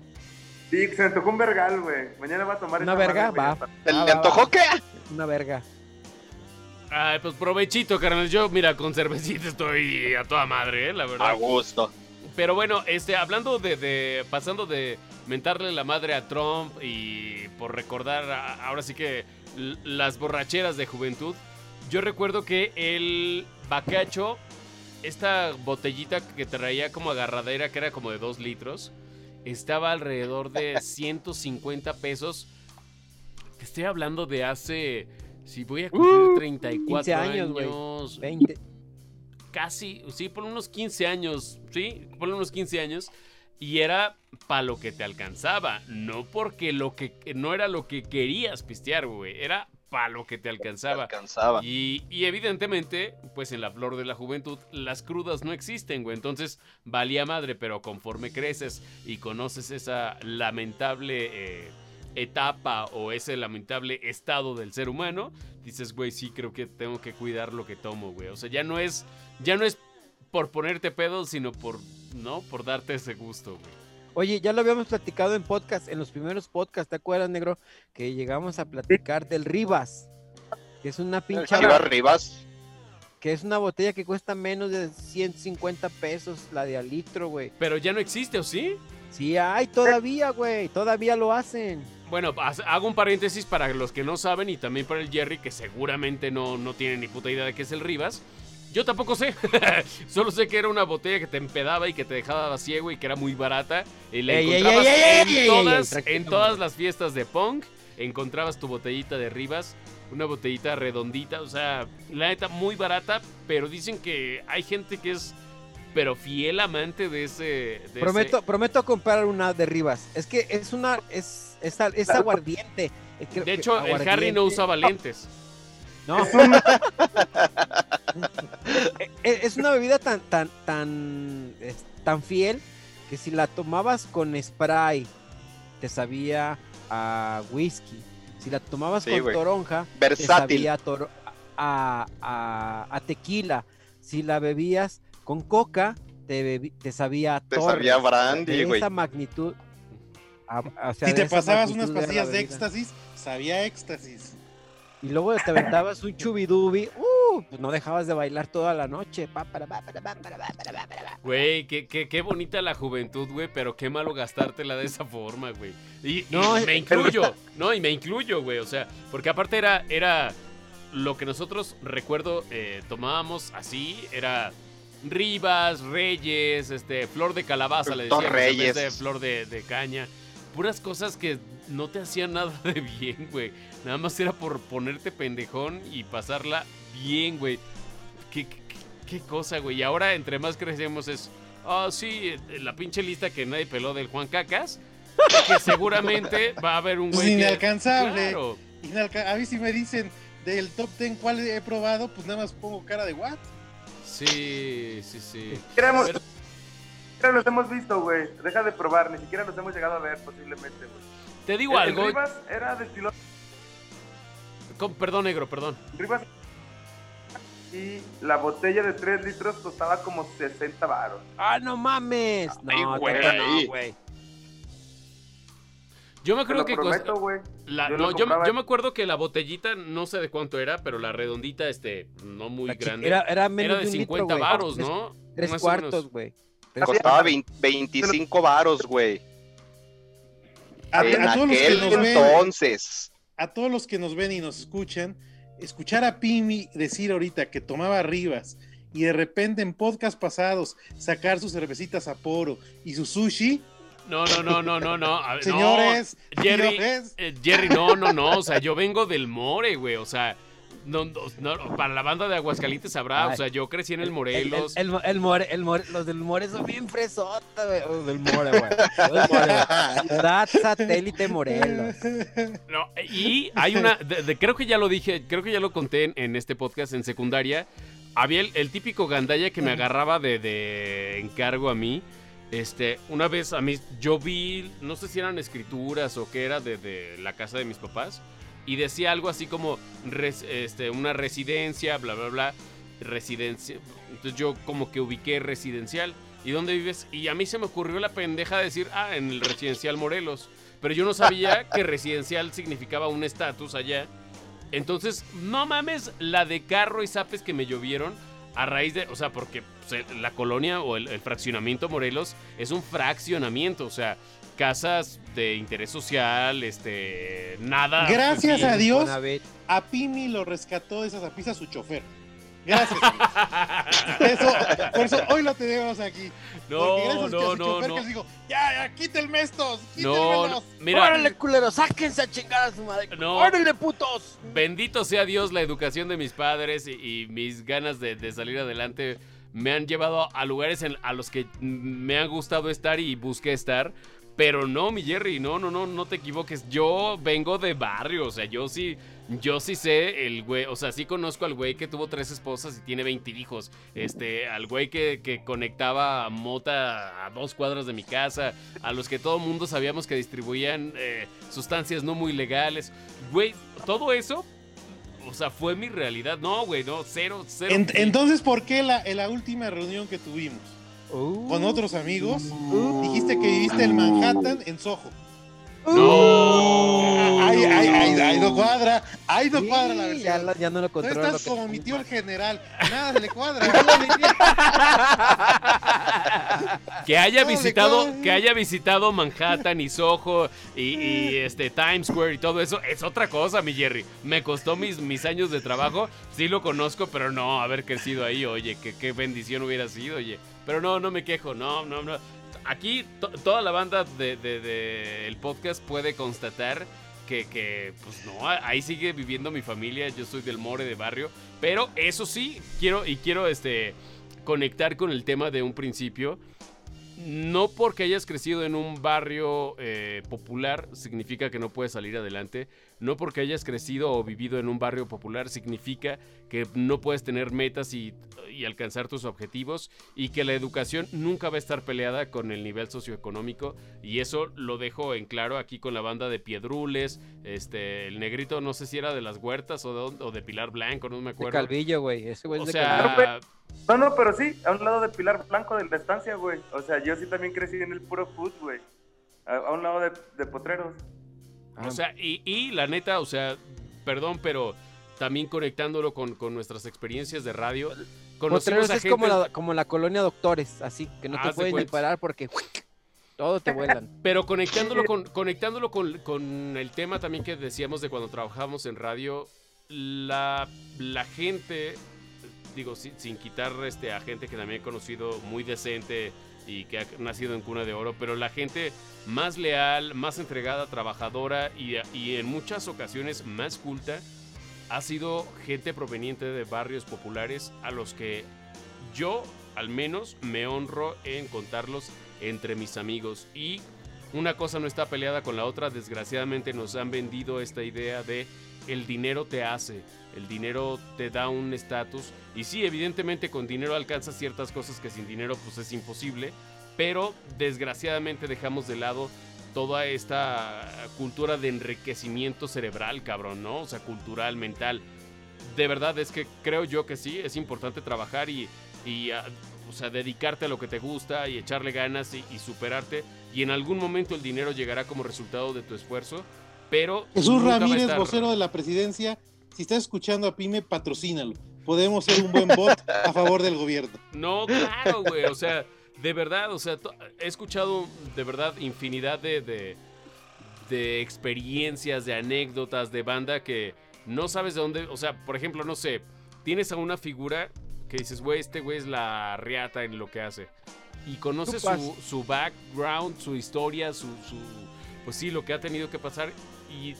Sí, se me antojó un vergal, güey. Mañana va a tomar ¿Una esa verga? madre, Va. ¿Te Va, le antojó qué? Una verga. Ay, pues provechito, carnal. Yo, mira, con cervecita estoy a toda madre, eh, la verdad. A gusto. Pero bueno, este, hablando de, de- pasando de mentarle la madre a Trump y por recordar a- ahora sí que las borracheras de juventud, yo recuerdo que el bacacho, esta botellita que traía como agarradera, que era como de dos litros, estaba alrededor de 150 pesos. Te estoy hablando de hace, si voy a cumplir 34 15 años, años, güey. 20. casi, sí, por unos 15 años, sí, por unos 15 años. Y era para lo que te alcanzaba, no porque lo que no era lo que querías pistear, güey, era para lo que te alcanzaba. Alcanzaba. Y, y evidentemente, pues en la flor de la juventud, las crudas no existen, güey. Entonces, valía madre, pero conforme creces y conoces esa lamentable eh, etapa o ese lamentable estado del ser humano, dices, güey, sí, creo que tengo que cuidar lo que tomo, güey. O sea, ya no es, ya no es por ponerte pedo, sino por, ¿no? Por darte ese gusto, güey. Oye, ya lo habíamos platicado en podcast, en los primeros podcasts, ¿te acuerdas, negro? Que llegamos a platicar del Rivas, que es una pinche, Chivas Rivas. que es una botella que cuesta menos de 150 pesos, la de al litro, güey. Pero ya no existe, ¿o sí? Sí hay todavía, güey, todavía lo hacen. Bueno, hago un paréntesis para los que no saben y también para el Jerry, que seguramente no, no tiene ni puta idea de qué es el Rivas. Yo tampoco sé. Solo sé que era una botella que te empedaba y que te dejaba ciego y que era muy barata. Y la Ey, encontrabas ey, ey, en, ey, ey, ey, todas, tranquilo, en todas las fiestas de punk. Encontrabas tu botellita de Rivas. Una botellita redondita. O sea, la neta, muy barata. Pero dicen que hay gente que es, pero fiel amante de ese. de ese- Prometo, prometo comprar una de Rivas. Es que es una, es, es, es aguardiente. Creo De que hecho, el Harry no usaba lentes. No. es una bebida tan, tan, tan, es- tan fiel que si la tomabas con spray te sabía a whisky. Si la tomabas Sí, con toronja te sabía a, toro- a, a- a tequila. Si la bebías con coca te, bebi- te sabía a Te Torres. sabía brandy, De güey. esa magnitud. a- o sea, Si de te pasabas unas pastillas de bebida. éxtasis, sabía éxtasis. Y luego te aventabas un chubidubi, uh, pues no dejabas de bailar toda la noche. Güey, qué, qué, qué bonita la juventud, güey, pero qué malo gastártela de esa forma, güey. Y, y No, me eh, incluyo, ¿no? Y me incluyo, güey, o sea, porque aparte era, era lo que nosotros, recuerdo, eh, tomábamos así, era Rivas, Reyes, este, flor de calabaza, le decíamos, en vez de Reyes. flor de, de caña. Puras cosas que no te hacían nada de bien, güey. Nada más era por ponerte pendejón y pasarla bien, güey. ¿Qué, qué, qué cosa, güey. Y ahora, entre más crecemos, es. Ah, sí, eh, la pinche lista que nadie peló del Juan Cacas. Que seguramente va a haber un Pues güey. que- inalcanzable. Claro. Inalca- A mí si me dicen del top 10 cuál he probado, pues nada más pongo cara de what. Sí, sí, sí. Queremos, Pero- ni siquiera los hemos visto, güey. Deja de probar, ni siquiera los hemos llegado a ver posiblemente, güey. te digo El- el algo. Rivas era de estilo con- perdón, negro, perdón. Rivas y la botella de 3 litros costaba como 60 baros. ¡Ah, no mames! Ay, No, güey. no, güey. Yo me acuerdo que prometo, la- yo no, yo, yo me acuerdo que la botellita, no sé de cuánto era, pero la redondita, este, no muy La grande. Era, era menos era de de un 50 litro, varos, Tres- ¿no? Tres menos. cuartos, güey. Costaba cuartos. 20 25 varos, güey. A, En a todos los que aquel nos ven, entonces. a todos los que nos ven y nos escuchan, escuchar a Pimi decir ahorita que tomaba Rivas y de repente en podcast pasados sacar sus cervecitas Sapporo y su sushi, No, no, no, no, no, no. A señores, Jerry, Eh, Jerry, no, no, no, o sea, yo vengo del More, güey, o sea, no, no, no, para la banda de Aguascalientes sabrá, o sea, yo crecí en el El, Morelos. el, el, el more, el more, los del More son bien fresota, güey. Los del More, güey. Los del. Ciudad satélite Morelos. No, y hay una, de- de- creo que ya lo dije, creo que ya lo conté en, en este podcast en secundaria. Había el, el típico gandalla que me agarraba de, de encargo a mí. Este, una vez a mí, yo vi, no sé si eran escrituras o qué era de, de la casa de mis papás. Y decía algo así como res- este, una residencia, bla, bla, bla. Residencia. Entonces yo como que ubiqué residencial. ¿Y dónde vives? Y a mí se me ocurrió la pendeja de decir, ah, en el residencial Morelos. Pero yo no sabía que residencial significaba un estatus allá. Entonces, no mames la de carro y zapes que me llovieron a raíz de, o sea, porque pues, la colonia o el, el fraccionamiento Morelos es un fraccionamiento, o sea, casas de interés social, este, nada. Gracias a Dios, a Pimi lo rescató de esas zapisas su chofer. Gracias. Eso, por eso hoy lo tenemos aquí. No, gracias no, a su no, chofer no. que les digo, ya, ya, quítenme estos, No, quítenmelos. no, mira, ¡Órale, culero! ¡Sáquense a chingar a su madre! No. ¡Órale, putos! bendito sea Dios la educación de mis padres y, y mis ganas de, de salir adelante me han llevado a lugares en- a los que me han gustado estar y busqué estar. Pero no, mi Jerry, no, no, no, no te equivoques. Yo vengo de barrio, o sea, yo sí, yo sí sé el güey, o sea, sí conozco al güey que tuvo tres esposas y tiene 20 hijos. Este, al güey que, que conectaba mota a dos cuadras de mi casa, a los que todo mundo sabíamos que distribuían eh, sustancias no muy legales. Güey, todo eso, o sea, fue mi realidad. No, güey, no, cero, cero. En- entonces, ¿por qué la, en la última reunión que tuvimos con otros amigos dijiste que viviste en Manhattan, en Soho? No. Ay, ay, ay, ay, no cuadra, ay, no Sí, cuadra la ya, la- ya no lo No controlo. estás como mi tío el general, nada le cuadra. Que haya No, visitado, que haya visitado Manhattan y Soho y, y, este Times Square y todo eso, es otra cosa, mi Jerry. Me costó mis, mis años de trabajo, sí lo conozco, pero no haber crecido ahí, oye, que qué bendición hubiera sido, oye. Pero no, no me quejo, no, no, no. Aquí to- toda la banda del de, de el podcast puede constatar que, que, pues no, ahí sigue viviendo mi familia, yo soy del More de barrio, pero eso sí, quiero y quiero este conectar con el tema de un principio. No porque hayas crecido en un barrio eh, popular significa que no puedes salir adelante. No porque hayas crecido o vivido en un barrio popular significa que no puedes tener metas y, y alcanzar tus objetivos y que la educación nunca va a estar peleada con el nivel socioeconómico y eso lo dejo en claro aquí con la banda de Piedrules, este, el negrito no sé si era de las huertas o de, o de Pilar Blanco, no me De acuerdo. Calvillo, güey. Ese güey O es de Calvillo. No, no, pero sí, a un lado de Pilar Blanco de la estancia, güey. O sea, yo sí también crecí en el puro food, güey. A, a un lado de, de potreros. Ah, O sea, y, y la neta, o sea, perdón, pero también conectándolo con, con nuestras experiencias de radio, conocimos Potreros a es gente... como la, como la colonia doctores, así que no te Haz de pueden ni parar porque todo te vuelan. Pero conectándolo con, conectándolo con, con el tema también que decíamos de cuando trabajábamos en radio, la, la gente, digo, sin, sin quitar este, a gente que también he conocido muy decente y que ha nacido en cuna de oro, pero la gente más leal, más entregada, trabajadora y, y en muchas ocasiones más culta, ha sido gente proveniente de barrios populares a los que yo al menos me honro en contarlos entre mis amigos. Y una cosa no está peleada con la otra, desgraciadamente nos han vendido esta idea de el dinero te hace, el dinero te da un estatus y sí, evidentemente con dinero alcanzas ciertas cosas que sin dinero pues es imposible, pero desgraciadamente dejamos de lado toda esta cultura de enriquecimiento cerebral, cabrón, ¿no? O sea, cultural, mental. De verdad es que creo yo que sí, es importante trabajar y, y ah, o sea, dedicarte a lo que te gusta y echarle ganas y superarte. Y en algún momento el dinero llegará como resultado de tu esfuerzo, pero... Jesús Ramírez, estar- vocero de la presidencia, si estás escuchando a Pyme, patrocínalo. Podemos ser un buen bot a favor del gobierno. No, claro, güey. O sea, de verdad, o sea, to- he escuchado de verdad infinidad de, de, de experiencias, de anécdotas, de banda que no sabes de dónde. O sea, por ejemplo, no sé, tienes a una figura que dices, güey, este güey es la riata en lo que hace. Y conoces su, su background, su historia, su, su. Pues sí, lo que ha tenido que pasar. Y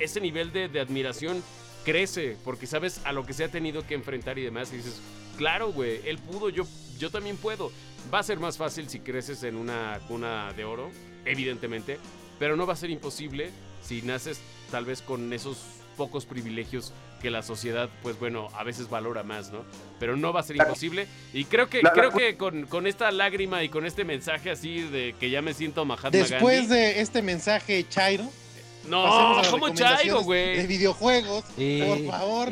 ese nivel de, admiración crece porque sabes a lo que se ha tenido que enfrentar y demás. Y dices, claro, güey, él pudo, yo, yo también puedo. Va a ser más fácil si creces en una cuna de oro, evidentemente, pero no va a ser imposible si naces tal vez con esos pocos privilegios que la sociedad, pues bueno, a veces valora más, ¿no? Pero no va a ser La- imposible. Y creo que, la- la- creo que con, con esta lágrima y con este mensaje así de que ya me siento Mahatma Después Gandhi. de este mensaje Chairo, No, ¿cómo recomendaciones Chairo, de güey? videojuegos, por favor.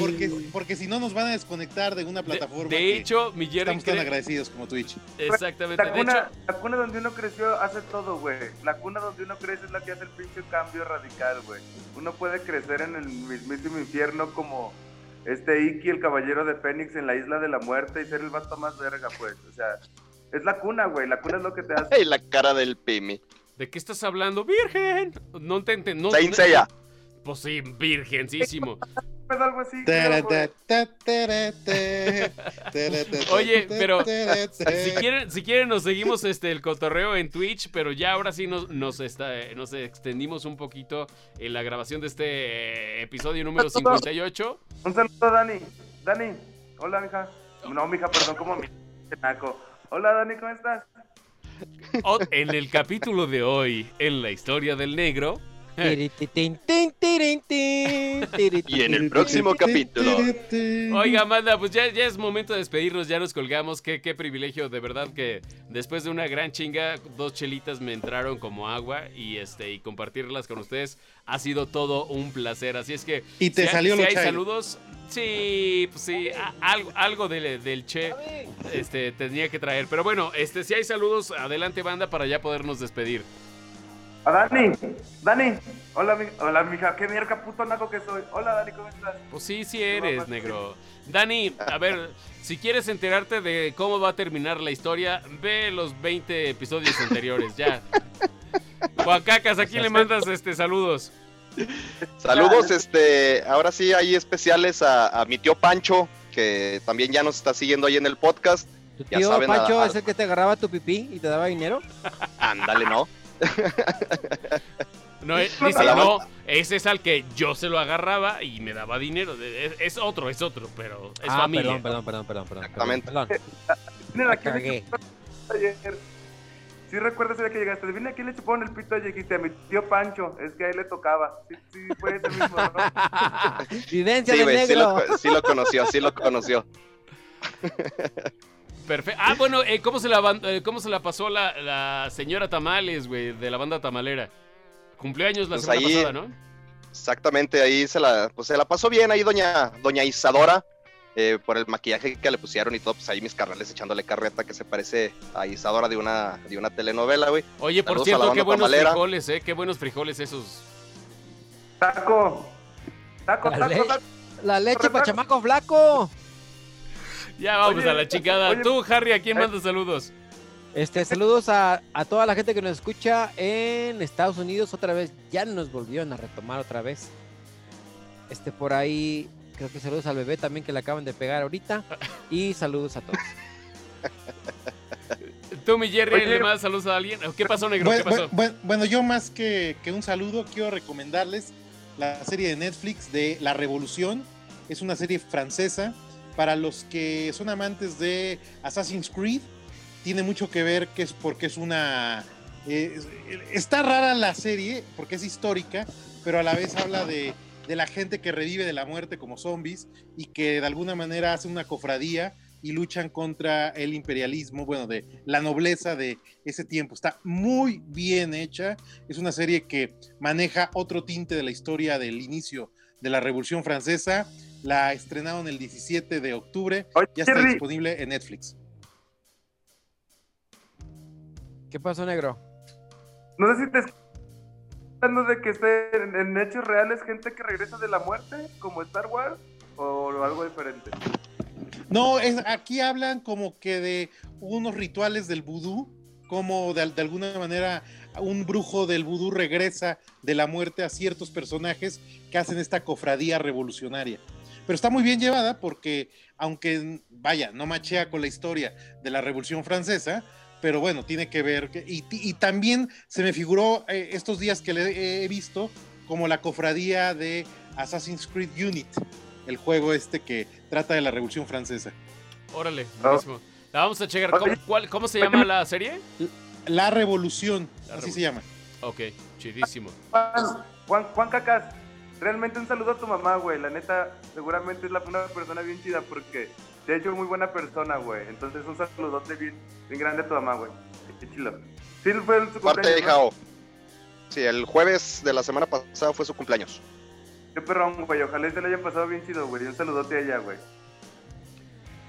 Porque, porque si no nos van a desconectar de una De, plataforma de que hecho, mi Jerry estamos tan agradecidos como Twitch. Exactamente. La De hecho, cuna, la cuna donde uno creció hace todo, güey. La cuna donde uno crece es la que hace el pinche cambio radical, güey. Uno puede crecer en el mismísimo infierno como este Iki, el caballero de Fénix en la isla de la muerte y ser el vato más verga, pues. O sea, es la cuna, güey. La cuna es lo que te hace. La cara del Pimi. ¿De qué estás hablando? ¡Virgen! No te enten- no Saint Seiya. Pues sí, virgencísimo. algo así. Oye, pero si quieren, si quieren nos seguimos este el cotorreo en Twitch, pero ya ahora sí nos, nos, está- nos extendimos un poquito en la grabación de este episodio número 58. Un saludo, Dani. Dani, hola, mija. No, mija, perdón, como mi naco. Hola, Dani, ¿cómo estás? O- en el capítulo de hoy, en la historia del negro. Y en el próximo capítulo. Oiga, Amanda, pues ya, ya es momento de despedirnos, ya nos colgamos. Qué, qué privilegio, de verdad que después de una gran chinga, dos chelitas me entraron como agua y este y compartirlas con ustedes ha sido todo un placer. Así es que. Y te si hay- salió si hay saludos, sí, pues sí, a- algo, algo del, del che este, tenía que traer. Pero bueno, este, si hay saludos, adelante, banda, para ya podernos despedir. A Dani, Dani. Hola, mi, hola, mija. Qué mierda puto naco que soy. Hola, Dani, ¿cómo estás? Pues sí, sí eres, negro. Dani, a ver, si quieres enterarte de cómo va a terminar la historia, ve los 20 episodios anteriores, ya. Juan Cacas, ¿a quién le mandas este saludos? Saludos, este, ahora sí hay especiales a, a mi tío Pancho, que también ya nos está siguiendo ahí en el podcast. ¿Tu Ya tío saben, Pancho a- a- es el que te agarraba tu pipí y te daba dinero? Ándale, ¿no? No, eh, dice, no, ese es al que yo se lo agarraba y me daba dinero. Es, es otro, es otro, pero es ah, familia. perdón, perdón, perdón, perdón, perdón. Exactamente. Perdón. Ayer. Sí recuerdas el día que llegaste. Vine aquí le chuparon el pito y dijiste a mi tío Pancho. Es que a él le tocaba. Sí, sí, fue ese mismo, ¿no? Vivencia Sí, del güey, sí negro. lo, sí lo conoció, sí lo conoció. Perfecto. Ah, bueno, eh, ¿cómo, se la, eh, ¿cómo se la pasó la, la señora Tamales, güey, de la banda tamalera? Cumplió años la Pues semana ahí- pasada, ¿no? Exactamente, ahí se la, pues se la pasó bien ahí doña, doña Isadora, eh, por el maquillaje que le pusieron y todo, pues ahí mis carnales echándole carreta que se parece a Isadora de una, de una telenovela, güey. Oye, por Saludos cierto, qué buenos tamalera. frijoles, ¿eh? Qué buenos frijoles esos. Taco. Taco, La taco, taco. La leche para chamaco flaco. Ya vamos Oye, a la chingada. oye, Tú, Harry, ¿a quién mandas saludos? Este, saludos a, a toda la gente que nos escucha en Estados Unidos. Otra vez, ya nos volvieron a retomar otra vez. Este, por ahí, creo que saludos al bebé también que le acaban de pegar ahorita. Y saludos a todos. Tú, mi Jerry, Oye. ¿le mandas saludos a alguien? ¿Qué pasó, negro? Bueno, ¿Qué pasó? bueno, bueno, yo más que, que un saludo quiero recomendarles la serie de Netflix de La Revolución. Es una serie francesa. Para los que son amantes de Assassin's Creed, tiene mucho que ver que es porque es una... eh, es- está rara la serie porque es histórica, pero a la vez habla de, de la gente que revive de la muerte como zombies y que de alguna manera hace una cofradía y luchan contra el imperialismo, bueno, de la nobleza de ese tiempo. Está muy bien hecha. Es una serie que maneja otro tinte de la historia del inicio de la Revolución Francesa. La estrenaron el 17 de octubre. Ya está disponible en Netflix. ¿Qué pasó, negro? no sé si te hablando de que esté en, hechos reales gente que regresa de la muerte, como Star Wars, o algo diferente. No, es, aquí hablan como que de unos rituales del vudú, como de, de alguna manera un brujo del vudú regresa de la muerte a ciertos personajes que hacen esta cofradía revolucionaria. Pero está muy bien llevada porque, aunque vaya, no machea con la historia de la Revolución Francesa, pero bueno, tiene que ver. y, y también se me figuró eh, estos días que le he visto como la cofradía de Assassin's Creed Unit, el juego este que trata de la Revolución Francesa. Órale, Ah. buenísimo. La vamos a checar. ¿Cómo, cuál- cómo se llama la serie? La Revolución, La así se llama. Ok, chidísimo. Juan, Juan, Juan Cacas, realmente un saludo a tu mamá, güey. La neta, seguramente es la, una persona bien chida porque ha hecho muy buena persona, güey. Entonces, un saludote bien, bien grande a tu mamá, güey. Qué chilo. Sí, fue el, su Parte de. Jao. Sí, el jueves de la semana pasada fue su cumpleaños. Qué perrón, güey. Ojalá se le haya pasado bien chido, güey. Y un saludote a ella, güey.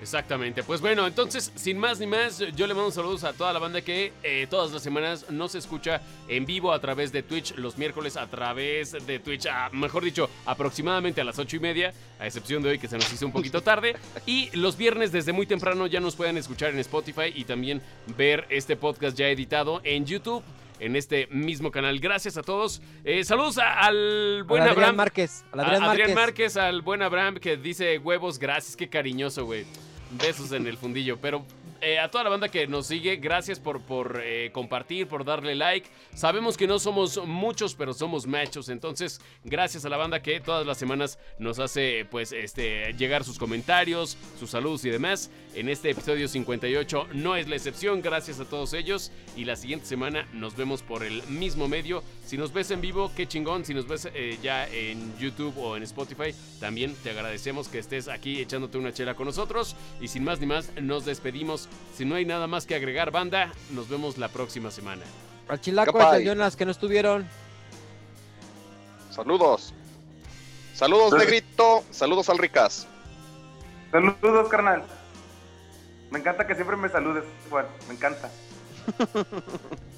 Exactamente. Pues bueno, entonces, sin más ni más, yo le mando saludos a toda la banda que eh, todas las semanas nos escucha en vivo a través de Twitch, los miércoles a través de Twitch, ah, mejor dicho, aproximadamente a las ocho y media, a excepción de hoy que se nos hizo un poquito tarde. Y los viernes desde muy temprano ya nos pueden escuchar en Spotify y también ver este podcast ya editado en YouTube. en este mismo canal. Gracias a todos. Eh, saludos a- al buen Adrián Abraham. Márquez. A- Adrián, Adrián Márquez. Márquez, al buen Abraham que dice huevos, gracias, qué cariñoso, güey. Besos en el fundillo. Pero eh, a toda la banda que nos sigue, gracias por, por eh, compartir, por darle like. Sabemos que no somos muchos, pero somos machos. Entonces, gracias a la banda que todas las semanas nos hace pues este llegar sus comentarios, sus saludos y demás. En este episodio 58 no es la excepción. Gracias a todos ellos. Y la siguiente semana nos vemos por el mismo medio. Si nos ves en vivo, qué chingón. Si nos ves eh, ya en YouTube o en Spotify, también te agradecemos que estés aquí echándote una chela con nosotros. Y sin más ni más, nos despedimos. Si no hay nada más que agregar, banda, nos vemos la próxima semana. Al Chilaco al Jonas que no estuvieron. Saludos. Saludos, Negrito. Saludos al Ricas. Saludos, carnal. Me encanta que siempre me saludes, Juan. Me encanta.